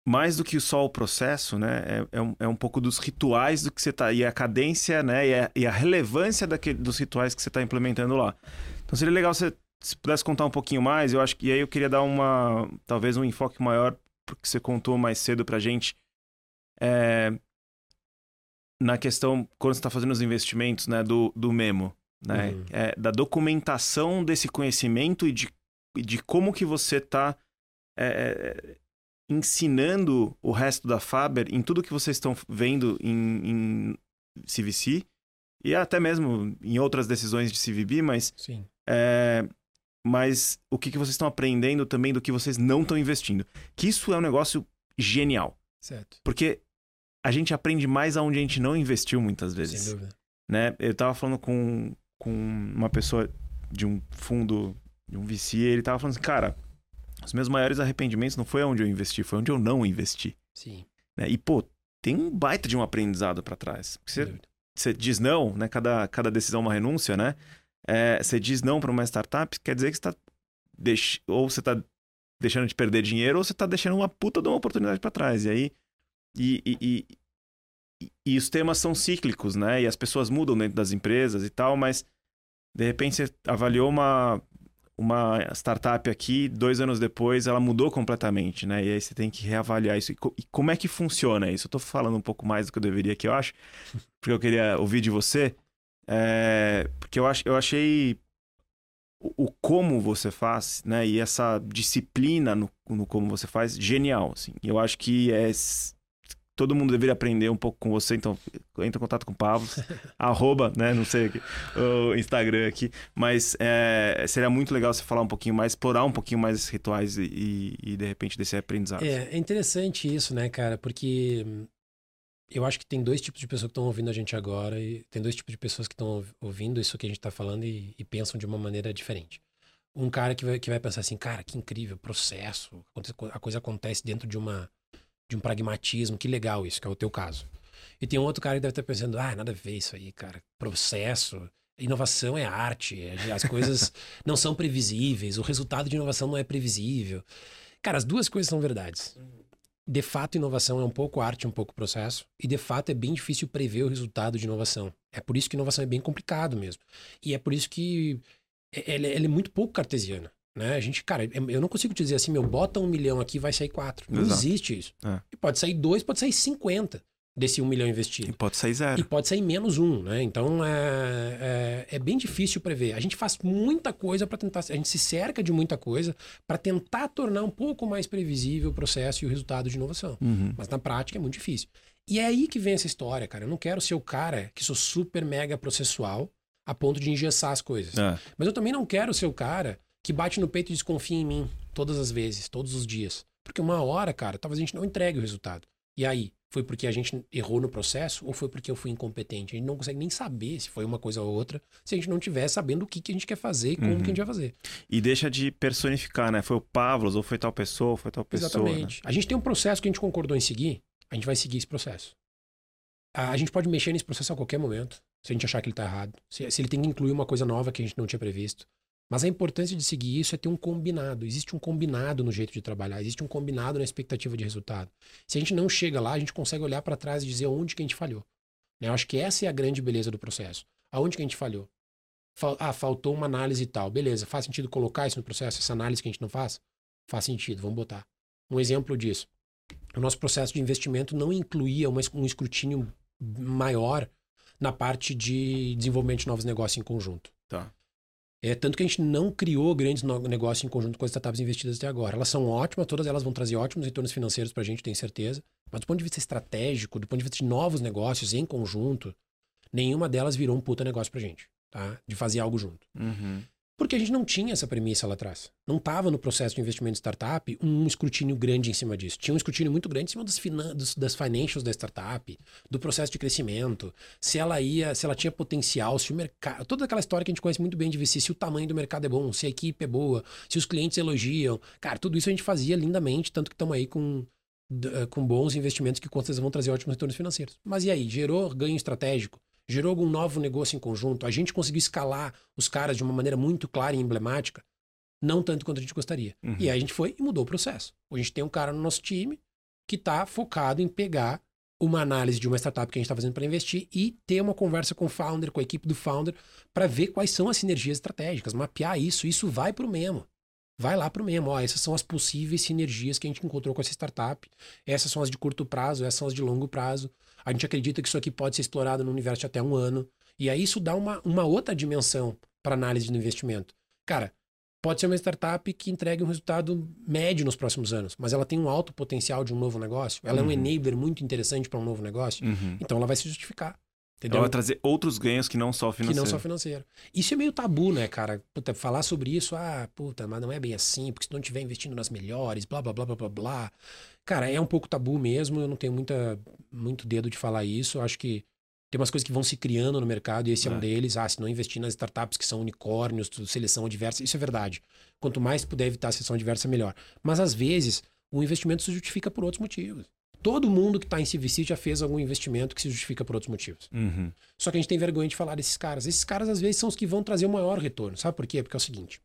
mais do que só o processo, né? É, é, um, é um pouco dos rituais do que você tá. E a cadência, né? E a, e a relevância daquele, dos rituais que você está implementando lá. Então seria legal se se pudesse contar um pouquinho mais. Eu acho que e aí eu queria dar uma. Talvez um enfoque maior porque você contou mais cedo pra gente. É, na questão, quando você está fazendo os investimentos, né? Do, do memo. Né? Uhum. É, da documentação desse conhecimento e de, de como que você está ensinando o resto da Faber em tudo que vocês estão vendo em, em CVC e até mesmo em outras decisões de CVB, mas, Sim. é, mas o que, que vocês estão aprendendo também do que vocês não estão investindo. Que isso é um negócio genial, Certo. porque a gente aprende mais aonde a gente não investiu muitas Sem vezes dúvida. né? Eu tava falando com, com uma pessoa de um fundo, de um VC, ele tava falando assim, cara, os meus maiores arrependimentos não foi onde eu investi, foi onde eu não investi. Sim. Né? E, pô, tem um baita de um aprendizado para trás. Você, você diz não, né? Cada, cada decisão é uma renúncia, né? É, você diz não para uma startup, quer dizer que você tá deix... ou você está deixando de perder dinheiro ou você está deixando uma puta de uma oportunidade para trás. E aí. E, e, e, e, os temas são cíclicos, né? E as pessoas mudam dentro das empresas e tal, mas de repente você avaliou uma, uma startup aqui, dois anos depois ela mudou completamente, né? E aí você tem que reavaliar isso. E, co e como é que funciona isso? Eu tô falando um pouco mais do que eu deveria aqui, eu acho, porque eu queria ouvir de você. É, porque eu, ach, eu achei o, o, como você faz, né? E essa disciplina no, no como você faz, genial, assim. Eu acho que é todo mundo deveria aprender um pouco com você, então entra em contato com o Pablo, arroba, né, não sei aqui, o Instagram aqui, mas é, seria muito legal você falar um pouquinho mais, explorar um pouquinho mais esses rituais e, e, de repente desse aprendizado. É, é interessante isso, né, cara, porque eu acho que tem dois tipos de pessoas que estão ouvindo a gente agora e tem dois tipos de pessoas que estão ouvindo isso que a gente está falando e, e, pensam de uma maneira diferente. Um cara que vai, que vai pensar assim, cara, que incrível, processo, a coisa acontece dentro de uma de um pragmatismo, que legal isso, que é o teu caso. E tem um outro cara que deve estar pensando, ah, nada a ver isso aí, cara, processo, inovação é arte, é, as coisas não são previsíveis, o resultado de inovação não é previsível. Cara, as duas coisas são verdades de fato, inovação é um pouco arte, um pouco processo, e de fato é bem difícil prever o resultado de inovação. É por isso que inovação é bem complicado mesmo. E é por isso que ela, é muito pouco cartesiana. Né? A gente, cara, eu não consigo te dizer assim, meu, bota um milhão aqui vai sair quatro. Não Exato. existe isso. É. E pode sair dois, pode sair cinquenta desse um milhão investido. E pode sair zero. E pode sair menos um, né? Então é, é, é bem difícil prever. A gente faz muita coisa para tentar. A gente se cerca de muita coisa para tentar tornar um pouco mais previsível o processo e o resultado de inovação. Uhum. Mas na prática é muito difícil. E é aí que vem essa história, cara. Eu não quero ser o cara que sou super mega processual a ponto de engessar as coisas. É. Mas eu também não quero ser o cara que bate no peito e desconfia em mim todas as vezes, todos os dias. Porque uma hora, cara, talvez a gente não entregue o resultado. E aí? Foi porque a gente errou no processo ou foi porque eu fui incompetente? A gente não consegue nem saber se foi uma coisa ou outra se a gente não tiver sabendo o que, que a gente quer fazer e como uhum. que a gente vai fazer. E deixa de personificar, né? Foi o Pavlos, ou foi tal pessoa, ou foi tal pessoa. Exatamente. Né? A gente tem um processo que a gente concordou em seguir, a gente vai seguir esse processo. A, a gente pode mexer nesse processo a qualquer momento, se a gente achar que ele está errado. Se, se ele tem que incluir uma coisa nova que a gente não tinha previsto. Mas a importância de seguir isso é ter um combinado. Existe um combinado no jeito de trabalhar, existe um combinado na expectativa de resultado. Se a gente não chega lá, a gente consegue olhar para trás e dizer onde que a gente falhou. Eu acho que essa é a grande beleza do processo. Aonde que a gente falhou? Ah, faltou uma análise e tal. Beleza, faz sentido colocar isso no processo, essa análise que a gente não faz? Faz sentido, vamos botar. Um exemplo disso. O nosso processo de investimento não incluía um escrutínio maior na parte de desenvolvimento de novos negócios em conjunto. Tá. É, tanto que a gente não criou grandes negócios em conjunto com as startups investidas até agora. Elas são ótimas, todas elas vão trazer ótimos retornos financeiros para a gente, tenho certeza. Mas do ponto de vista estratégico, do ponto de vista de novos negócios em conjunto, nenhuma delas virou um puta negócio para a gente, tá? De fazer algo junto. Uhum. Porque a gente não tinha essa premissa lá atrás. Não estava no processo de investimento de startup um escrutínio grande em cima disso. Tinha um escrutínio muito grande em cima das, finan dos, das financials da startup, do processo de crescimento, se ela ia, se ela tinha potencial, se o mercado. Toda aquela história que a gente conhece muito bem de VC, se o tamanho do mercado é bom, se a equipe é boa, se os clientes elogiam. Cara, tudo isso a gente fazia lindamente, tanto que estamos aí com, com bons investimentos que com certeza vão trazer ótimos retornos financeiros. Mas e aí? Gerou ganho estratégico? Gerou algum novo negócio em conjunto, a gente conseguiu escalar os caras de uma maneira muito clara e emblemática, não tanto quanto a gente gostaria. Uhum. E aí a gente foi e mudou o processo. Hoje a gente tem um cara no nosso time que está focado em pegar uma análise de uma startup que a gente está fazendo para investir e ter uma conversa com o founder, com a equipe do founder, para ver quais são as sinergias estratégicas, mapear isso. Isso vai para o Memo. Vai lá para o Memo. Ó, essas são as possíveis sinergias que a gente encontrou com essa startup. Essas são as de curto prazo, essas são as de longo prazo. A gente acredita que isso aqui pode ser explorado no universo de até um ano. E aí isso dá uma, uma outra dimensão para análise do investimento. Cara, pode ser uma startup que entregue um resultado médio nos próximos anos, mas ela tem um alto potencial de um novo negócio. Ela uhum. é um uhum. enabler muito interessante para um novo negócio. Uhum. Então ela vai se justificar. Entendeu? Ela vai trazer outros ganhos que não só financeiro. Que não só financeiro. Isso é meio tabu, né, cara? Puta, falar sobre isso, ah, puta, mas não é bem assim, porque se não estiver investindo nas melhores, blá, blá, blá, blá, blá, blá. Cara, é um pouco tabu mesmo, eu não tenho muita, muito dedo de falar isso. Eu acho que Tem umas coisas que vão se criando no mercado e esse é, é um deles. Ah, se não investir nas startups que são unicórnios, seleção adversa, isso é verdade. Quanto mais puder evitar a seleção adversa, melhor. Mas às vezes, o investimento se justifica por outros motivos. Todo mundo que está em CVC já fez algum investimento que se justifica por outros motivos. Uhum. Só que a gente tem vergonha de falar desses caras. Esses caras, às vezes, são os que vão trazer o maior retorno. Sabe por quê? Porque é o seguinte.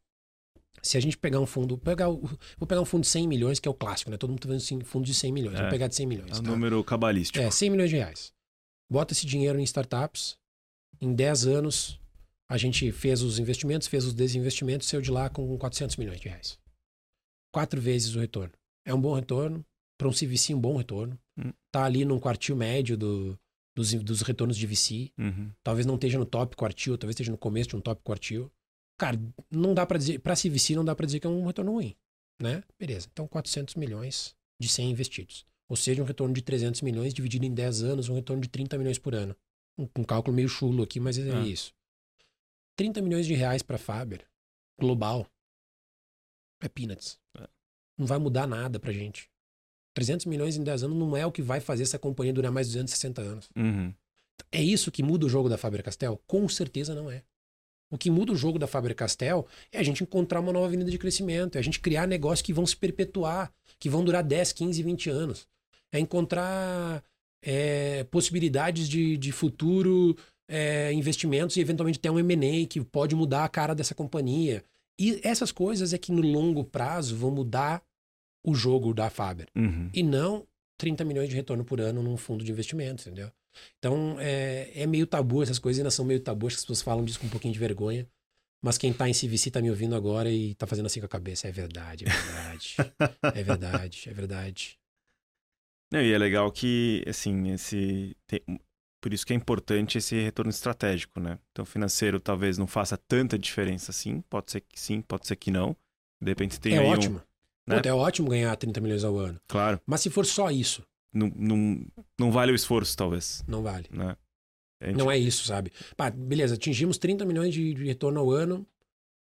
Se a gente pegar um fundo, pegar o- vou pegar um fundo de 100 milhões, que é o clássico, né? Todo mundo tá vendo assim, fundo de 100 milhões. É. Vou pegar de 100 milhões. É um tá? número cabalístico. É, 100 milhões de reais. Bota esse dinheiro em startups. Em 10 anos, a gente fez os investimentos, fez os desinvestimentos, saiu de lá com 400 milhões de reais. Quatro vezes o retorno. É um bom retorno. Para um CVC, um bom retorno. Hum. Tá ali num quartil médio do, dos, dos retornos de VC. Uhum. Talvez não esteja no top quartil, talvez esteja no começo de um top quartil. Cara, não dá para dizer, para CVC não dá para dizer que é um retorno ruim, né? Beleza. Então 400 milhões de 100 investidos. Ou seja, um retorno de 300 milhões dividido em 10 anos, um retorno de 30 milhões por ano. Um, um cálculo meio chulo aqui, mas é Ah. isso. 30 milhões de reais para Faber, global, é peanuts. É. Não vai mudar nada pra gente. 300 milhões em 10 anos não é o que vai fazer essa companhia durar mais 260 anos. Uhum. É isso que muda o jogo da Faber-Castell? Com certeza não é. O que muda o jogo da Faber-Castell é a gente encontrar uma nova avenida de crescimento, é a gente criar negócios que vão se perpetuar, que vão durar 10, 15, 20 anos. É encontrar é, possibilidades de, de futuro, é, investimentos e eventualmente ter um M&A que pode mudar a cara dessa companhia. E essas coisas é que no longo prazo vão mudar o jogo da Faber Uhum. e não 30 milhões de retorno por ano num fundo de investimento, entendeu? Então, é, é meio tabu, essas coisas ainda são meio tabu, acho que as pessoas falam disso com um pouquinho de vergonha. Mas quem tá em CVC tá me ouvindo agora e tá fazendo assim com a cabeça. É verdade, é verdade. é verdade, é verdade. Não, e é legal que, assim, esse. tem- Por isso que é importante esse retorno estratégico, né? Então, financeiro talvez não faça tanta diferença assim. Pode ser que sim, pode ser que não. De repente tem é aí um- ótimo. Né? Puta, é ótimo ganhar 30 milhões ao ano. Claro, Mas se for só isso, não, não, não vale o esforço, talvez, não vale. né? Gente- Não é isso, sabe? Pá, beleza, atingimos 30 milhões de, de retorno ao ano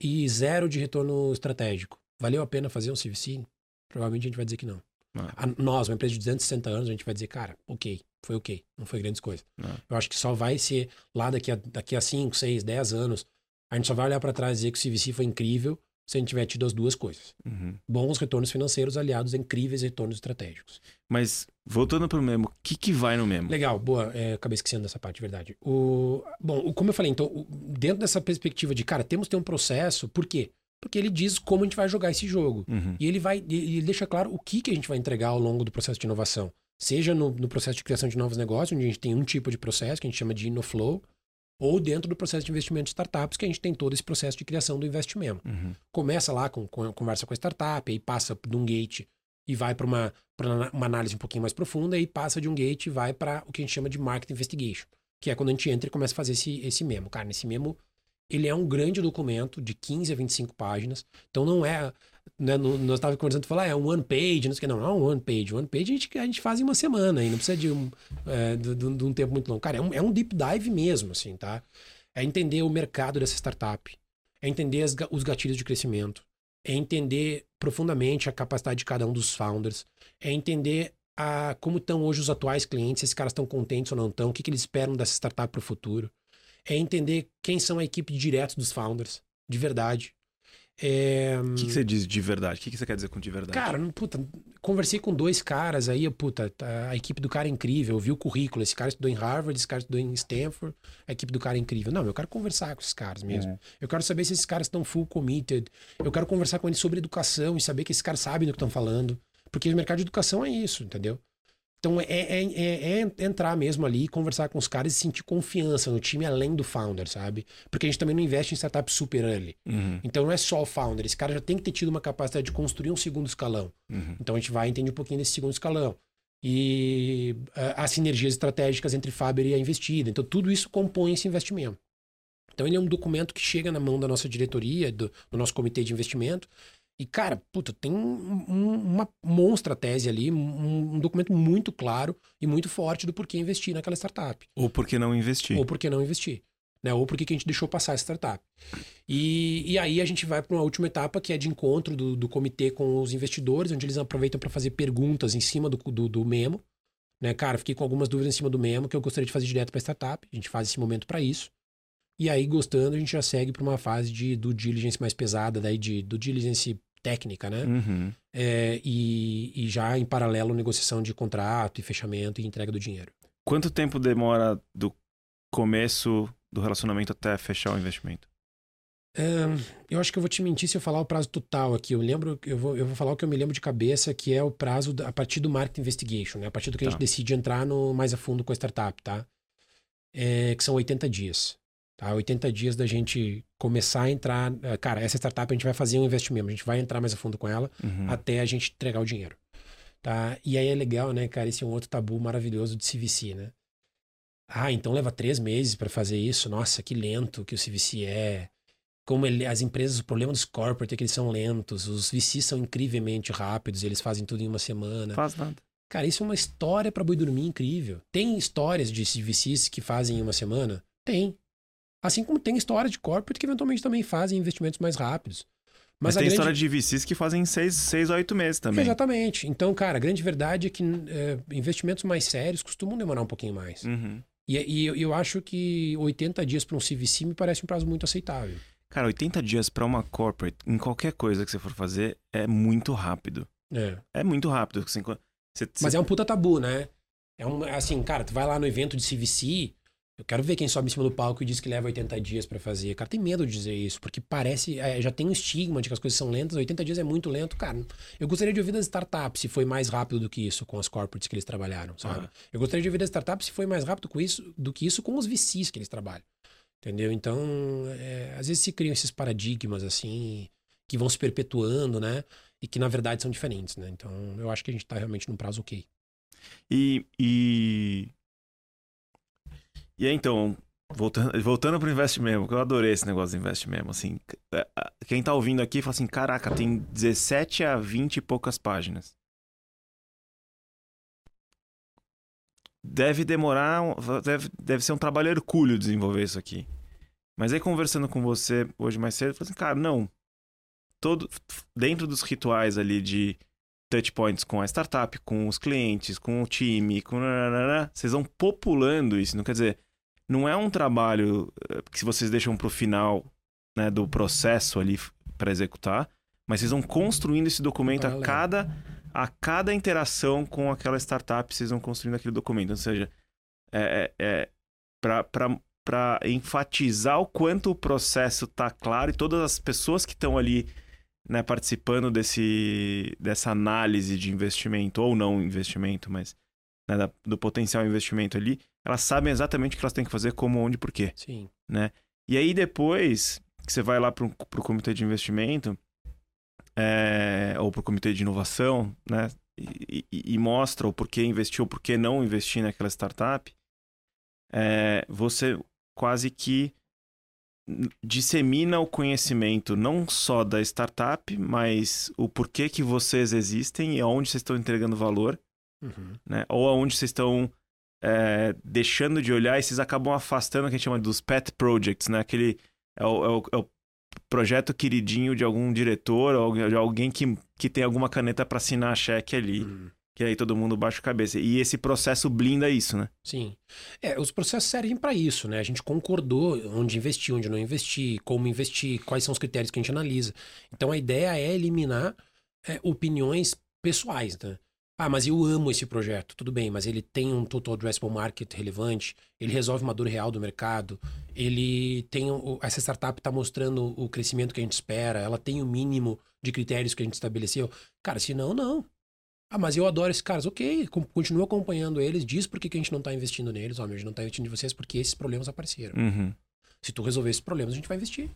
e zero de retorno estratégico. Valeu a pena fazer um CVC? Provavelmente a gente vai dizer que não. Ah. Nós, uma empresa de 260 anos, a gente vai dizer, cara, ok, foi ok, não foi grandes coisas. Ah. Eu acho que só vai ser lá daqui a, daqui a 5, 6, 10 anos, a gente só vai olhar para trás e dizer que o CVC foi incrível se a gente tiver tido as duas coisas. Uhum. Bons retornos financeiros aliados a incríveis retornos estratégicos. Mas, voltando pro memo, o que, que vai no memo? Legal, boa. É, acabei esquecendo dessa parte, verdade. O, bom, o- como eu falei, então, o- dentro dessa perspectiva de, cara, temos que ter um processo, por quê? Porque ele diz como a gente vai jogar esse jogo. Uhum. E ele vai, e ele deixa claro o que, que a gente vai entregar ao longo do processo de inovação. Seja no, no processo de criação de novos negócios, onde a gente tem um tipo de processo que a gente chama de InnoFlow, ou dentro do processo de investimento de startups, que a gente tem todo esse processo de criação do investimento Uhum. começa lá com, com conversa com a startup, aí passa de um gate e vai para uma, pra uma análise um pouquinho mais profunda, aí passa de um gate e vai para o que a gente chama de market investigation, que é quando a gente entra e começa a fazer esse, esse memo. Cara, nesse memo, ele é um grande documento de 15 a 25 páginas, então não é. Né, no- nós estávamos conversando, falar, ah, é um one page, não sei o que, não, não é um one page. One page a gente, a gente faz em uma semana, aí não precisa de um, é, de, de- um tempo muito longo. Cara, é um, é um deep dive mesmo, assim, tá? É entender o mercado dessa startup, é entender as os gatilhos de crescimento, é entender profundamente a capacidade de cada um dos founders, é entender a, como estão hoje os atuais clientes, se esses caras estão contentes ou não estão, o que, que eles esperam dessa startup para o futuro, é entender quem são a equipe de diretos dos founders, de verdade. É, O que, que você diz de verdade? O que, que você quer dizer com de verdade? Cara, puta, conversei com dois caras aí, puta, a equipe do cara é incrível, eu vi o currículo, esse cara estudou em Harvard, esse cara estudou em Stanford, a equipe do cara é incrível. Não, eu quero conversar com esses caras mesmo. Uhum. Eu quero saber se esses caras estão full committed. Eu quero conversar com eles sobre educação e saber que esses caras sabem do que estão falando. Porque o mercado de educação é isso, entendeu? Então é, é, é- é entrar mesmo ali, conversar com os caras e sentir confiança no time além do founder, sabe? Porque a gente também não investe em startup super early. Uhum. Então não é só o founder, esse cara já tem que ter tido uma capacidade de construir um segundo escalão. Uhum. Então a gente vai entender um pouquinho desse segundo escalão. E ah, as sinergias estratégicas entre Faber e a investida. Então tudo isso compõe esse investimento. Então ele é um documento que chega na mão da nossa diretoria, do, do nosso comitê de investimento. E, cara, puta, tem um- um- uma monstra tese ali, um, um documento muito claro e muito forte do porquê investir naquela startup. Ou por que não investir? Ou por que não investir? Né? Ou por que a gente deixou passar essa startup. E, e aí a gente vai para uma última etapa que é de encontro do, do comitê com os investidores, onde eles aproveitam para fazer perguntas em cima do, do, do memo. Né, cara, fiquei com algumas dúvidas em cima do memo que eu gostaria de fazer direto para startup. A gente faz esse momento para isso. E aí, gostando, a gente já segue para uma fase de due diligence mais pesada, daí de due diligence técnica, né? Uhum. É, e, e já em paralelo negociação de contrato e fechamento e entrega do dinheiro. Quanto tempo demora do começo do relacionamento até fechar o investimento? É, eu acho que eu vou te mentir se eu falar o prazo total aqui. Eu lembro, eu vou, eu vou falar o que eu me lembro de cabeça, que é o prazo da- a partir do market investigation, né? A partir do que a Tá. gente decide entrar no, mais a fundo com a startup, tá? É, que são 80 dias. Tá? 80 dias da gente começar a entrar. é, Cara, essa startup a gente vai fazer um investimento, a gente vai entrar mais a fundo com ela Uhum. até a gente entregar o dinheiro. Tá? E aí é legal, né, cara? Esse é um outro tabu maravilhoso de CVC, né? Ah, então leva três meses para fazer isso. Nossa, que lento que o CVC é. Como ele- as empresas, o problema dos corporate é que eles são lentos. Os VCs são incrivelmente rápidos, eles fazem tudo em uma semana. Faz nada. Cara, isso é uma história para boi dormir incrível. Tem histórias de VCs que fazem em uma semana? Tem. Assim como tem histórias de corporate que eventualmente também fazem investimentos mais rápidos. Mas, Mas, tem grande... história de VCs que fazem seis, seis a oito meses também. Exatamente. Então, cara, a grande verdade é que é, investimentos mais sérios costumam demorar um pouquinho mais. Uhum. E, e eu- eu acho que 80 dias para um CVC me parece um prazo muito aceitável. Cara, 80 dias pra uma corporate, em qualquer coisa que você for fazer, é muito rápido. É. É muito rápido. Assim, quando- você, Mas você- é um puta tabu, né? É um, assim, cara, tu vai lá no evento de CVC, eu quero ver quem sobe em cima do palco e diz que leva 80 dias pra fazer. Cara, tem medo de dizer isso, porque parece, é, já tem um estigma de que as coisas são lentas, 80 dias é muito lento. Cara, eu gostaria de ouvir das startups se foi mais rápido do que isso com as corporates que eles trabalharam, sabe? Ah. Eu gostaria de ouvir das startups se foi mais rápido com isso, do que isso com os VCs que eles trabalham. Entendeu? Então, é, às vezes se criam esses paradigmas, assim, que vão se perpetuando, né? E que na verdade são diferentes, né? Então, eu acho que a gente tá realmente num prazo ok. E, e. E aí, então, voltando, voltando pro Invest Memo, que eu adorei esse negócio do Invest Memo, assim. é, Quem tá ouvindo aqui fala assim: caraca, tem 17 a 20 e poucas páginas. Deve demorar, deve, deve ser um trabalho hercúleo desenvolver isso aqui. Mas aí, conversando com você hoje mais cedo, eu falei assim: cara, não. Todo, dentro dos rituais ali de touchpoints com a startup, com os clientes, com o time, com vocês vão populando isso. Não quer dizer, não é um trabalho eh, que se vocês deixam para o final né, do processo ali para executar, mas vocês vão construindo esse documento a cada a cada interação com aquela startup, vocês vão construindo aquele documento. Ou seja, é, é, para enfatizar o quanto o processo está claro e todas as pessoas que estão ali né, participando desse, dessa análise de investimento, ou não investimento, mas né, da- do potencial investimento ali, elas sabem exatamente o que elas têm que fazer, como, onde e por quê. Sim. E aí depois que você vai lá para o comitê de investimento, é, ou para o comitê de inovação, né, e, e- e mostra o porquê investir ou porquê não investir naquela startup, é, você quase que dissemina o conhecimento não só da startup, mas o porquê que vocês existem e aonde vocês estão entregando valor, Uhum. né? Ou aonde vocês estão é, deixando de olhar e vocês acabam afastando o que a gente chama dos pet projects, né? Aquele é o, é o- é o projeto queridinho de algum diretor ou de alguém que, que tem alguma caneta para assinar cheque ali, Uhum. que aí todo mundo baixa a cabeça. E esse processo blinda isso, né? Sim. É, os processos servem para isso, né? A gente concordou onde investir, onde não investir, como investir, quais são os critérios que a gente analisa. Então a ideia é eliminar é, opiniões pessoais, né? Ah, mas eu amo esse projeto. Tudo bem, mas ele tem um total addressable market relevante, ele resolve uma dor real do mercado, ele tem essa startup está mostrando o crescimento que a gente espera, ela tem o mínimo de critérios que a gente estabeleceu. Cara, se não, não. Ah, mas eu adoro esses caras. Ok, continua acompanhando eles, diz por que, que a gente não tá investindo neles. Ó, meu, a gente não tá investindo em vocês porque esses problemas apareceram. Uhum. Se tu resolver esses problemas, a gente vai investir.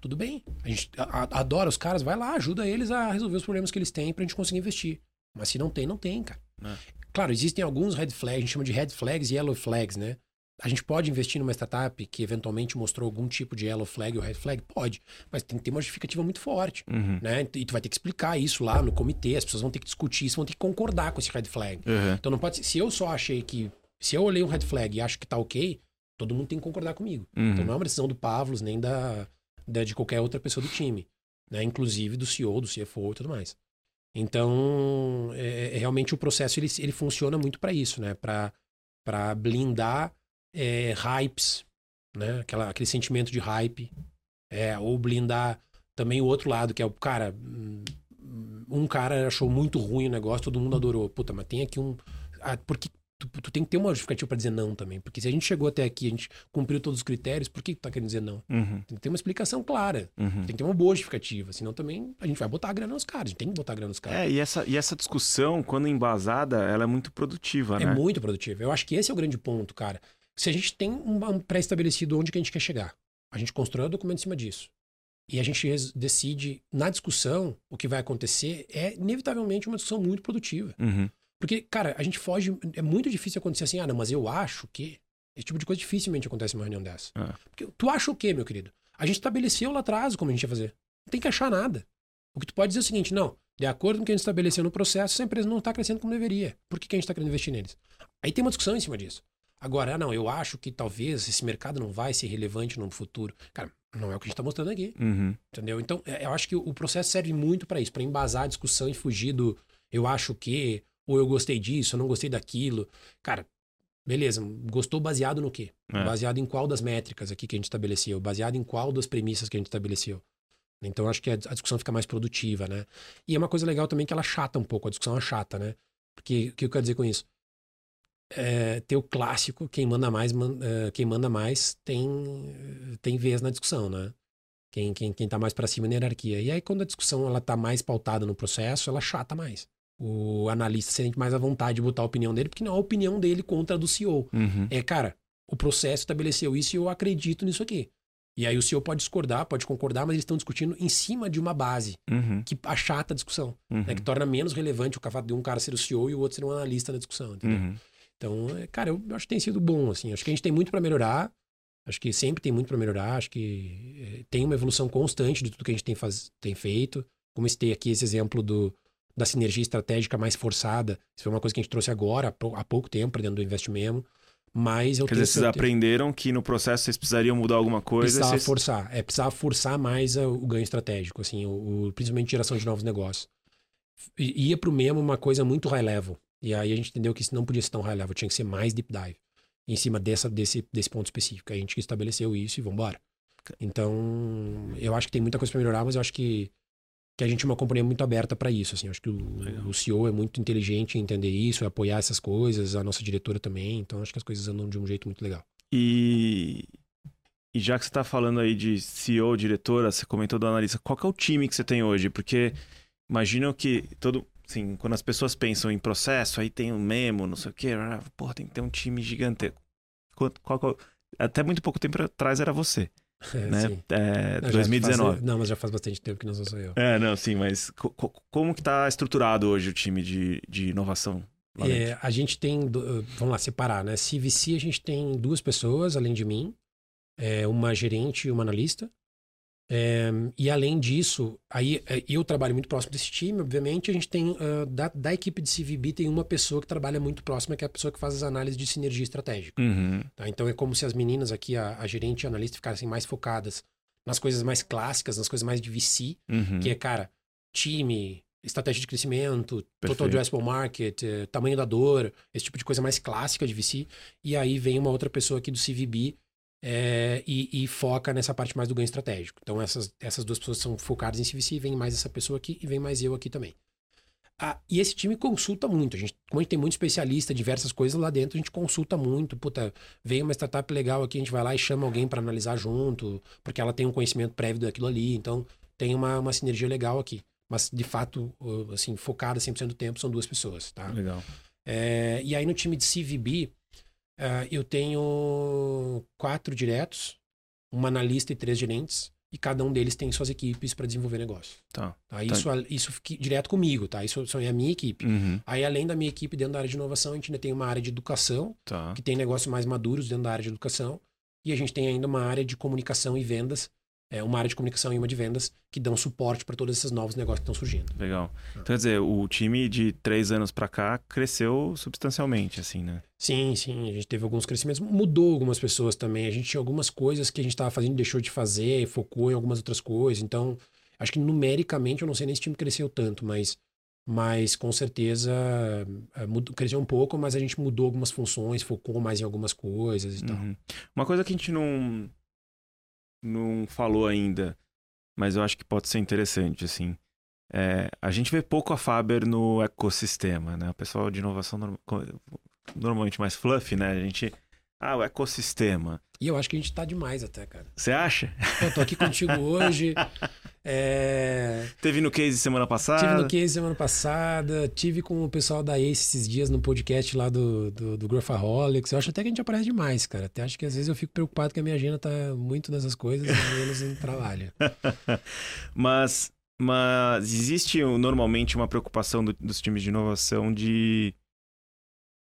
Tudo bem. A gente a- a- adora os caras, vai lá, ajuda eles a resolver os problemas que eles têm pra gente conseguir investir. Mas se não tem, não tem, cara. É. Claro, existem alguns red flags, a gente chama de red flags e yellow flags, né? A gente pode investir numa startup que eventualmente mostrou algum tipo de yellow flag ou red flag? Pode. Mas tem que ter uma justificativa muito forte Uhum. né? E tu vai ter que explicar isso lá no comitê, as pessoas vão ter que discutir isso, vão ter que concordar com esse red flag. Uhum. Então não pode ser, se eu só achei que, se eu olhei um red flag e acho que tá ok, todo mundo tem que concordar comigo. Uhum. Então não é uma decisão do Pavlos nem da, da- de qualquer outra pessoa do time, né? Inclusive do CEO, do CFO e tudo mais. Então, é, é, realmente o processo ele, ele funciona muito para isso, né? Para blindar é, hypes, né? Aquela, aquele sentimento de hype, é, ou blindar também o outro lado, que é o cara. Hum, um cara achou muito ruim o negócio, todo mundo adorou. Puta, mas tem aqui um. Ah, porque tu, tu, tem que ter uma justificativa para dizer não também. Porque se a gente chegou até aqui, a gente cumpriu todos os critérios, por que tu tá querendo dizer não? Uhum. Tem que ter uma explicação clara. Uhum. Tem que ter uma boa justificativa. Senão também a gente vai botar a grana nos caras. A gente tem que botar a grana nos caras. É, e essa, e essa discussão, quando embasada, ela é muito produtiva, É né? muito produtivo. Eu acho que esse é o grande ponto, cara. Se a gente tem um, pré-estabelecido onde que a gente quer chegar, a gente constrói o documento em cima disso. E a gente decide, na discussão, o que vai acontecer é, inevitavelmente, uma discussão muito produtiva. Uhum. Porque, cara, a gente foge. É muito difícil acontecer assim, ah, não, mas eu acho que. Esse tipo de coisa dificilmente acontece numa reunião dessa. É. Porque tu acha o quê, meu querido? A gente estabeleceu lá atrás como a gente ia fazer. Não tem que achar nada. O que tu pode dizer é o seguinte: não, de acordo com o que a gente estabeleceu no processo, essa empresa não está crescendo como deveria. Por que, que a gente está querendo investir neles? Aí tem uma discussão em cima disso. Agora, ah, não, eu acho que talvez esse mercado não vai ser relevante no futuro. Cara, não é o que a gente está mostrando aqui. Uhum. Entendeu? Então, é, eu acho que o processo serve muito para isso, para embasar a discussão e fugir do eu acho que, ou eu gostei disso, eu não gostei daquilo. Cara, beleza, gostou baseado no quê? É. Baseado em qual das métricas aqui que a gente estabeleceu? Baseado em qual das premissas que a gente estabeleceu? Então, acho que a a discussão fica mais produtiva, né? E é uma coisa legal também que ela chata um pouco, a discussão é chata, né? Porque o que eu quero dizer com isso? É, ter o clássico, quem manda mais, man- é, quem manda mais tem, tem vez na discussão, né? Quem, quem, quem tá mais para cima na hierarquia. E aí, quando a discussão ela tá mais pautada no processo, ela chata mais. O analista sente mais à vontade de botar a opinião dele, porque não é a opinião dele contra a do CEO. Uhum. É, cara, o processo estabeleceu isso e eu acredito nisso aqui. E aí o CEO pode discordar, pode concordar, mas eles estão discutindo em cima de uma base Uhum. que achata a discussão, Uhum. né? Que torna menos relevante o fato de um cara ser o CEO e o outro ser um analista na discussão, entendeu? Uhum. Então, é, cara, eu acho que tem sido bom, assim. Acho que a gente tem muito para melhorar. Acho que sempre tem muito para melhorar. Acho que eh, tem uma evolução constante de tudo que a gente tem, faz, tem feito. Como citei aqui esse exemplo do, da sinergia estratégica mais forçada. Isso foi uma coisa que a gente trouxe agora, há, pou- há pouco tempo, pra dentro do Invest Memo. Mas eu Quer dizer, vocês certeza- aprenderam que no processo vocês precisariam mudar alguma coisa. precisava vocês... forçar. É, precisava forçar mais a- o ganho estratégico, assim, o, o- principalmente geração de novos negócios. I- ia pro Memo uma coisa muito high level. E aí a gente entendeu que isso não podia ser tão high level, tinha que ser mais deep dive. Em cima dessa, desse, desse ponto específico. A gente estabeleceu isso e vambora. Então, eu acho que tem muita coisa para melhorar, mas eu acho que, que a gente é uma companhia muito aberta para isso. Assim, acho que o, o CEO é muito inteligente em entender isso, em apoiar essas coisas, a nossa diretora também. Então, acho que as coisas andam de um jeito muito legal. E... e já que você está falando aí de CEO, diretora, você comentou do analista, qual é o time que você tem hoje? Porque imagino que todo. Assim, quando as pessoas pensam em processo, aí tem um memo, não sei o quê, ah, porra, tem que ter um time gigantesco. Qual- qual é Até muito pouco tempo atrás era você, É, né? É, Não, já 2019. faz- não, mas já faz bastante tempo que não sou eu. É, não, sim, mas co- co- como que tá estruturado hoje o time de, de inovação? É, a gente tem, do- vamos lá, separar, né? CVC a gente tem duas pessoas, além de mim, é, uma gerente e uma analista. É, e além disso, aí é, eu trabalho muito próximo desse time, obviamente. A gente tem, ah, da, da equipe de CVB, tem uma pessoa que trabalha muito próxima, que é a pessoa que faz as análises de sinergia estratégica. Uhum, tá? Então é como se as meninas aqui, a, a gerente e a analista, ficassem mais focadas nas coisas mais clássicas, nas coisas mais de VC, uhum. que é, cara, time, estratégia de crescimento, total Perfeito. addressable market, eh, tamanho da dor, esse tipo de coisa mais clássica de VC. E aí vem uma outra pessoa aqui do CVB eh, e, e foca nessa parte mais do ganho estratégico. Então essas, essas duas pessoas são focadas em CVC, vem mais essa pessoa aqui e vem mais eu aqui também. Ah, e esse time consulta muito. A gente, como a gente tem muito especialista, diversas coisas lá dentro, a gente consulta muito. Puta, veio uma startup legal aqui, a gente vai lá e chama alguém para analisar junto, porque ela tem um conhecimento prévio daquilo ali. Então, tem uma, uma sinergia legal aqui. Mas, de fato, assim, focada 100% do tempo, são duas pessoas, tá? Legal. É, e aí, no time de CVB, eh, eu tenho quatro diretos, uma analista e três gerentes, e cada um deles tem suas equipes para desenvolver negócio. Tá. Tá? Isso, isso fica direto comigo, tá? Isso só é a minha equipe. Uhum, Aí, além da minha equipe dentro da área de inovação, a gente ainda tem uma área de educação, tá. que tem negócios mais maduros dentro da área de educação. E a gente tem ainda uma área de comunicação e vendas, é, uma área de comunicação e uma de vendas, que dão suporte para todos esses novos negócios que estão surgindo. Legal. Então, quer dizer, o time de três anos pra cá cresceu substancialmente, assim, né? Sim, sim, a gente teve alguns crescimentos, mudou algumas pessoas também. A gente tinha algumas coisas que a gente estava fazendo e deixou de fazer, focou em algumas outras coisas. Então, acho que numericamente, eu não sei nem se o time cresceu tanto, mas Mas com certeza é, mudou, cresceu um pouco, mas a gente mudou algumas funções, focou mais em algumas coisas e tal. Uhum. Uma coisa que a gente não, não falou ainda, mas eu acho que pode ser interessante, assim. É, a gente vê pouco a Faber no ecossistema, né? O pessoal de inovação norm- normalmente mais fluffy, né? A gente. Ah, o ecossistema. E eu acho que a gente tá demais até, cara. Você acha? Eu tô aqui contigo hoje. É... Teve no case semana passada. Tive no Case semana passada, tive com o pessoal da Ace esses dias no podcast lá do, do, do Growthaholics. Eu acho até que a gente aparece demais, cara. Até acho que às vezes eu fico preocupado que a minha agenda tá muito nessas coisas e menos em trabalho. mas, mas existe normalmente uma preocupação do- dos times de inovação de.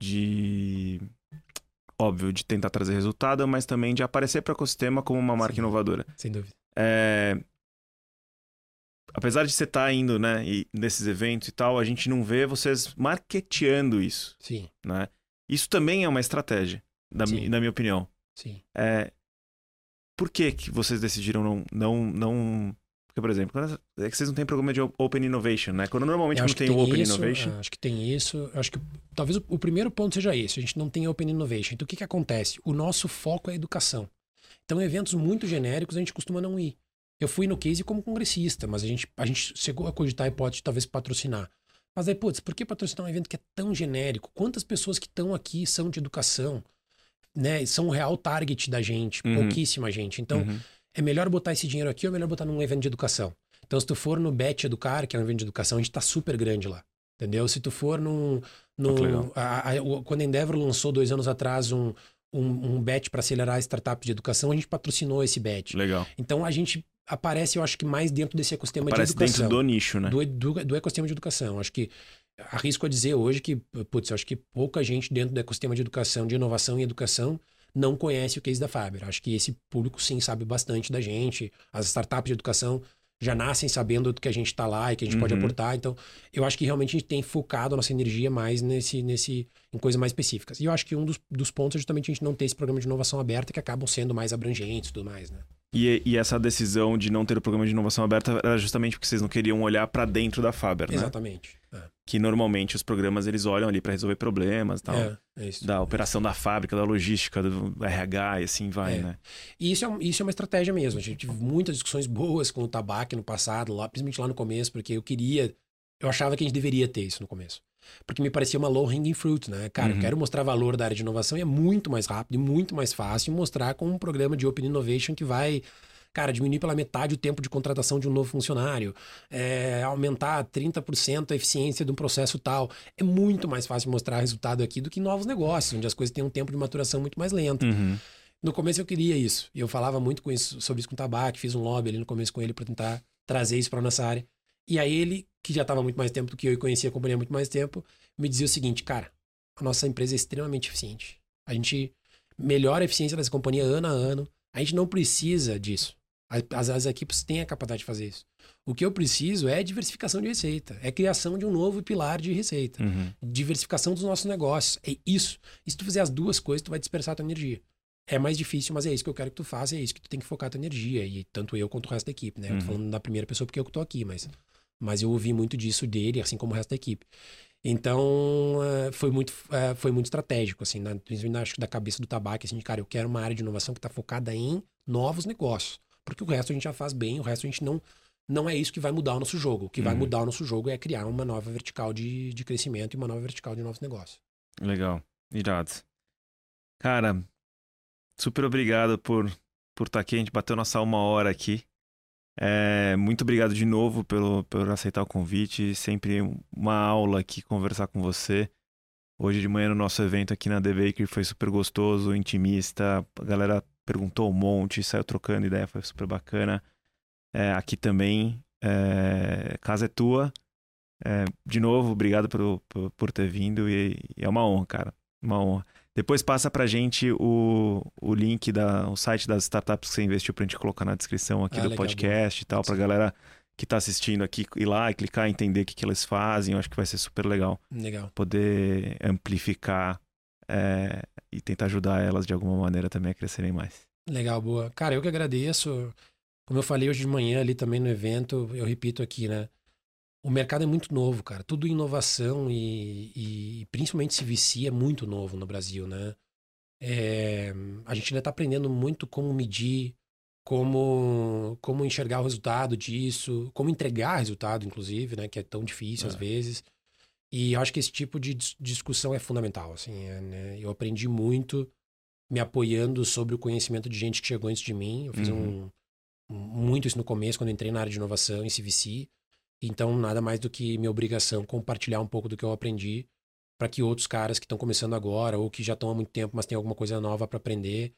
de. Óbvio, de tentar trazer resultado, mas também de aparecer para o ecossistema como uma marca Sim. inovadora. Sem dúvida. É, Apesar de você estar indo, né, e- nesses eventos e tal, a gente não vê vocês marketeando isso, Sim, né? Isso também é uma estratégia, da mi- na minha opinião. sim. É, por que, que vocês decidiram não, não, não... Porque, por exemplo, quando- é que vocês não têm programa de Open Innovation, né? Quando normalmente não que tem o Open isso, Innovation... Acho que tem isso. Acho que talvez o, o primeiro ponto seja esse. A gente não tem Open Innovation. Então o que, que acontece? O nosso foco é educação. Então, eventos muito genéricos a gente costuma não ir. Eu fui no case como congressista, mas a gente, a gente chegou a cogitar a hipótese de talvez patrocinar. Mas aí, putz, por que patrocinar um evento que é tão genérico? Quantas pessoas que estão aqui são de educação? Né? São o real target da gente, Uhum. pouquíssima gente. Então, Uhum. é melhor botar esse dinheiro aqui ou é melhor botar num evento de educação? Então, se tu for no Bet Educar, que é um evento de educação, a gente tá super grande lá. Entendeu? Se tu for num. legal. a- a- o- quando a Endeavor lançou dois anos atrás um, um, um bet para acelerar startups de educação, a gente patrocinou esse bet. Legal. Então a gente aparece, eu acho que mais dentro desse ecossistema Parece de educação. dentro do nicho, né? do, do, do ecossistema de educação. Acho que arrisco a dizer hoje que, putz, eu acho que pouca gente dentro do ecossistema de educação, de inovação e educação, não conhece o case da Faber. Acho que esse público sim sabe bastante da gente. As startups de educação já nascem sabendo do que a gente está lá e que a gente pode Uhum. aportar. Então, eu acho que realmente a gente tem focado a nossa energia mais nesse, nesse, em coisas mais específicas. E eu acho que um dos, dos pontos é justamente a gente não ter esse programa de inovação aberta que acabam sendo mais abrangentes e tudo mais, né? E, e essa decisão de não ter o programa de inovação aberta era justamente porque vocês não queriam olhar para dentro da Faber, né? Exatamente. É. Que normalmente os programas eles olham ali para resolver problemas, tal. É, é isso. Da operação da fábrica, da logística, do RH e assim vai, É. né? E isso é, isso é uma estratégia mesmo. A gente teve muitas discussões boas com o tabaco no passado, lá, principalmente lá no começo, porque eu queria. Eu achava que a gente deveria ter isso no começo. Porque me parecia uma low hanging fruit, né? Cara, Uhum. eu quero mostrar valor da área de inovação e é muito mais rápido e muito mais fácil mostrar com um programa de Open Innovation que vai. Cara, diminuir pela metade o tempo de contratação de um novo funcionário, é, aumentar 30% a eficiência de um processo tal. É muito mais fácil mostrar resultado aqui do que novos negócios, onde as coisas têm um tempo de maturação muito mais lento. Uhum. No começo eu queria isso. E eu falava muito com isso, sobre isso com o Tabaco, fiz um lobby ali no começo com ele para tentar trazer isso para nossa área. E aí ele, que já estava muito mais tempo do que eu e conhecia a companhia há muito mais tempo, me dizia o seguinte, cara, a nossa empresa é extremamente eficiente. A gente melhora a eficiência dessa companhia ano a ano. A gente não precisa disso. As, as equipes têm a capacidade de fazer isso. O que eu preciso é diversificação de receita, é criação de um novo pilar de receita Uhum. diversificação dos nossos negócios. É isso. E se tu fizer as duas coisas, tu vai dispersar a tua energia. É mais difícil, mas é isso que eu quero que tu faça, é isso que tu tem que focar a tua energia. E tanto eu quanto o resto da equipe, né? Eu tô Uhum. falando da primeira pessoa porque eu que tô aqui, mas, mas eu ouvi muito disso dele, assim como o resto da equipe. Então, eh, foi muito, eh, foi muito estratégico, assim, na, acho que da cabeça do tabaco, assim, de, cara, eu quero uma área de inovação que está focada em novos negócios. Porque o resto a gente já faz bem, o resto a gente não. Não é isso que vai mudar o nosso jogo. O que vai Uhum. mudar o nosso jogo é criar uma nova vertical de, de crescimento e uma nova vertical de novos negócios. Legal. Irado. Cara, super obrigado por por estar aqui. A gente bateu nossa uma hora aqui. É, muito obrigado de novo pelo, por aceitar o convite. Sempre uma aula aqui conversar com você. Hoje de manhã no nosso evento aqui na The Bakery foi super gostoso, intimista. A galera perguntou um monte, saiu trocando ideia, foi super bacana. É, aqui também, é, casa é tua. É, de novo, obrigado por, por, por ter vindo e, e é uma honra, cara. Uma honra. Depois passa pra gente o, o link, da, o site das startups que você investiu pra gente colocar na descrição aqui Ah, do legal, podcast e tal, pra galera que tá assistindo aqui ir lá e clicar, entender o que, que eles fazem. Eu acho que vai ser super legal Legal. poder amplificar é, e tentar ajudar elas de alguma maneira também a crescerem mais. Legal, boa. Cara, eu que agradeço. Como eu falei hoje de manhã ali também no evento, eu repito aqui, né? O mercado é muito novo, cara. Tudo inovação e, e principalmente CVC é muito novo no Brasil, né? É, a gente ainda está aprendendo muito como medir, como, como enxergar o resultado disso, como entregar resultado, inclusive, né? Que é tão difícil é. às vezes. E eu acho que esse tipo de discussão é fundamental, assim. É, né? Eu aprendi muito me apoiando sobre o conhecimento de gente que chegou antes de mim. Eu fiz uhum. um, muito isso no começo, quando entrei na área de inovação em CVC. Então, nada mais do que minha obrigação compartilhar um pouco do que eu aprendi para que outros caras que estão começando agora ou que já estão há muito tempo, mas têm alguma coisa nova para aprender,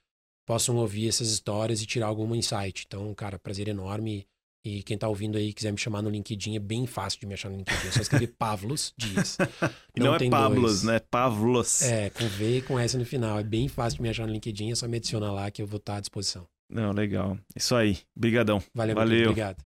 possam ouvir essas histórias e tirar algum insight. Então, cara, prazer enorme. E quem tá ouvindo aí quiser me chamar no LinkedIn, é bem fácil de me achar no LinkedIn. É só escrever Pavlos Dias. Não, não é Pavlos, dois. né? Pavlos. É, com V e com S no final. É bem fácil de me achar no LinkedIn, é só me adicionar lá que eu vou estar à disposição. Não, legal. Isso aí. Obrigadão. Valeu, Valeu. obrigado.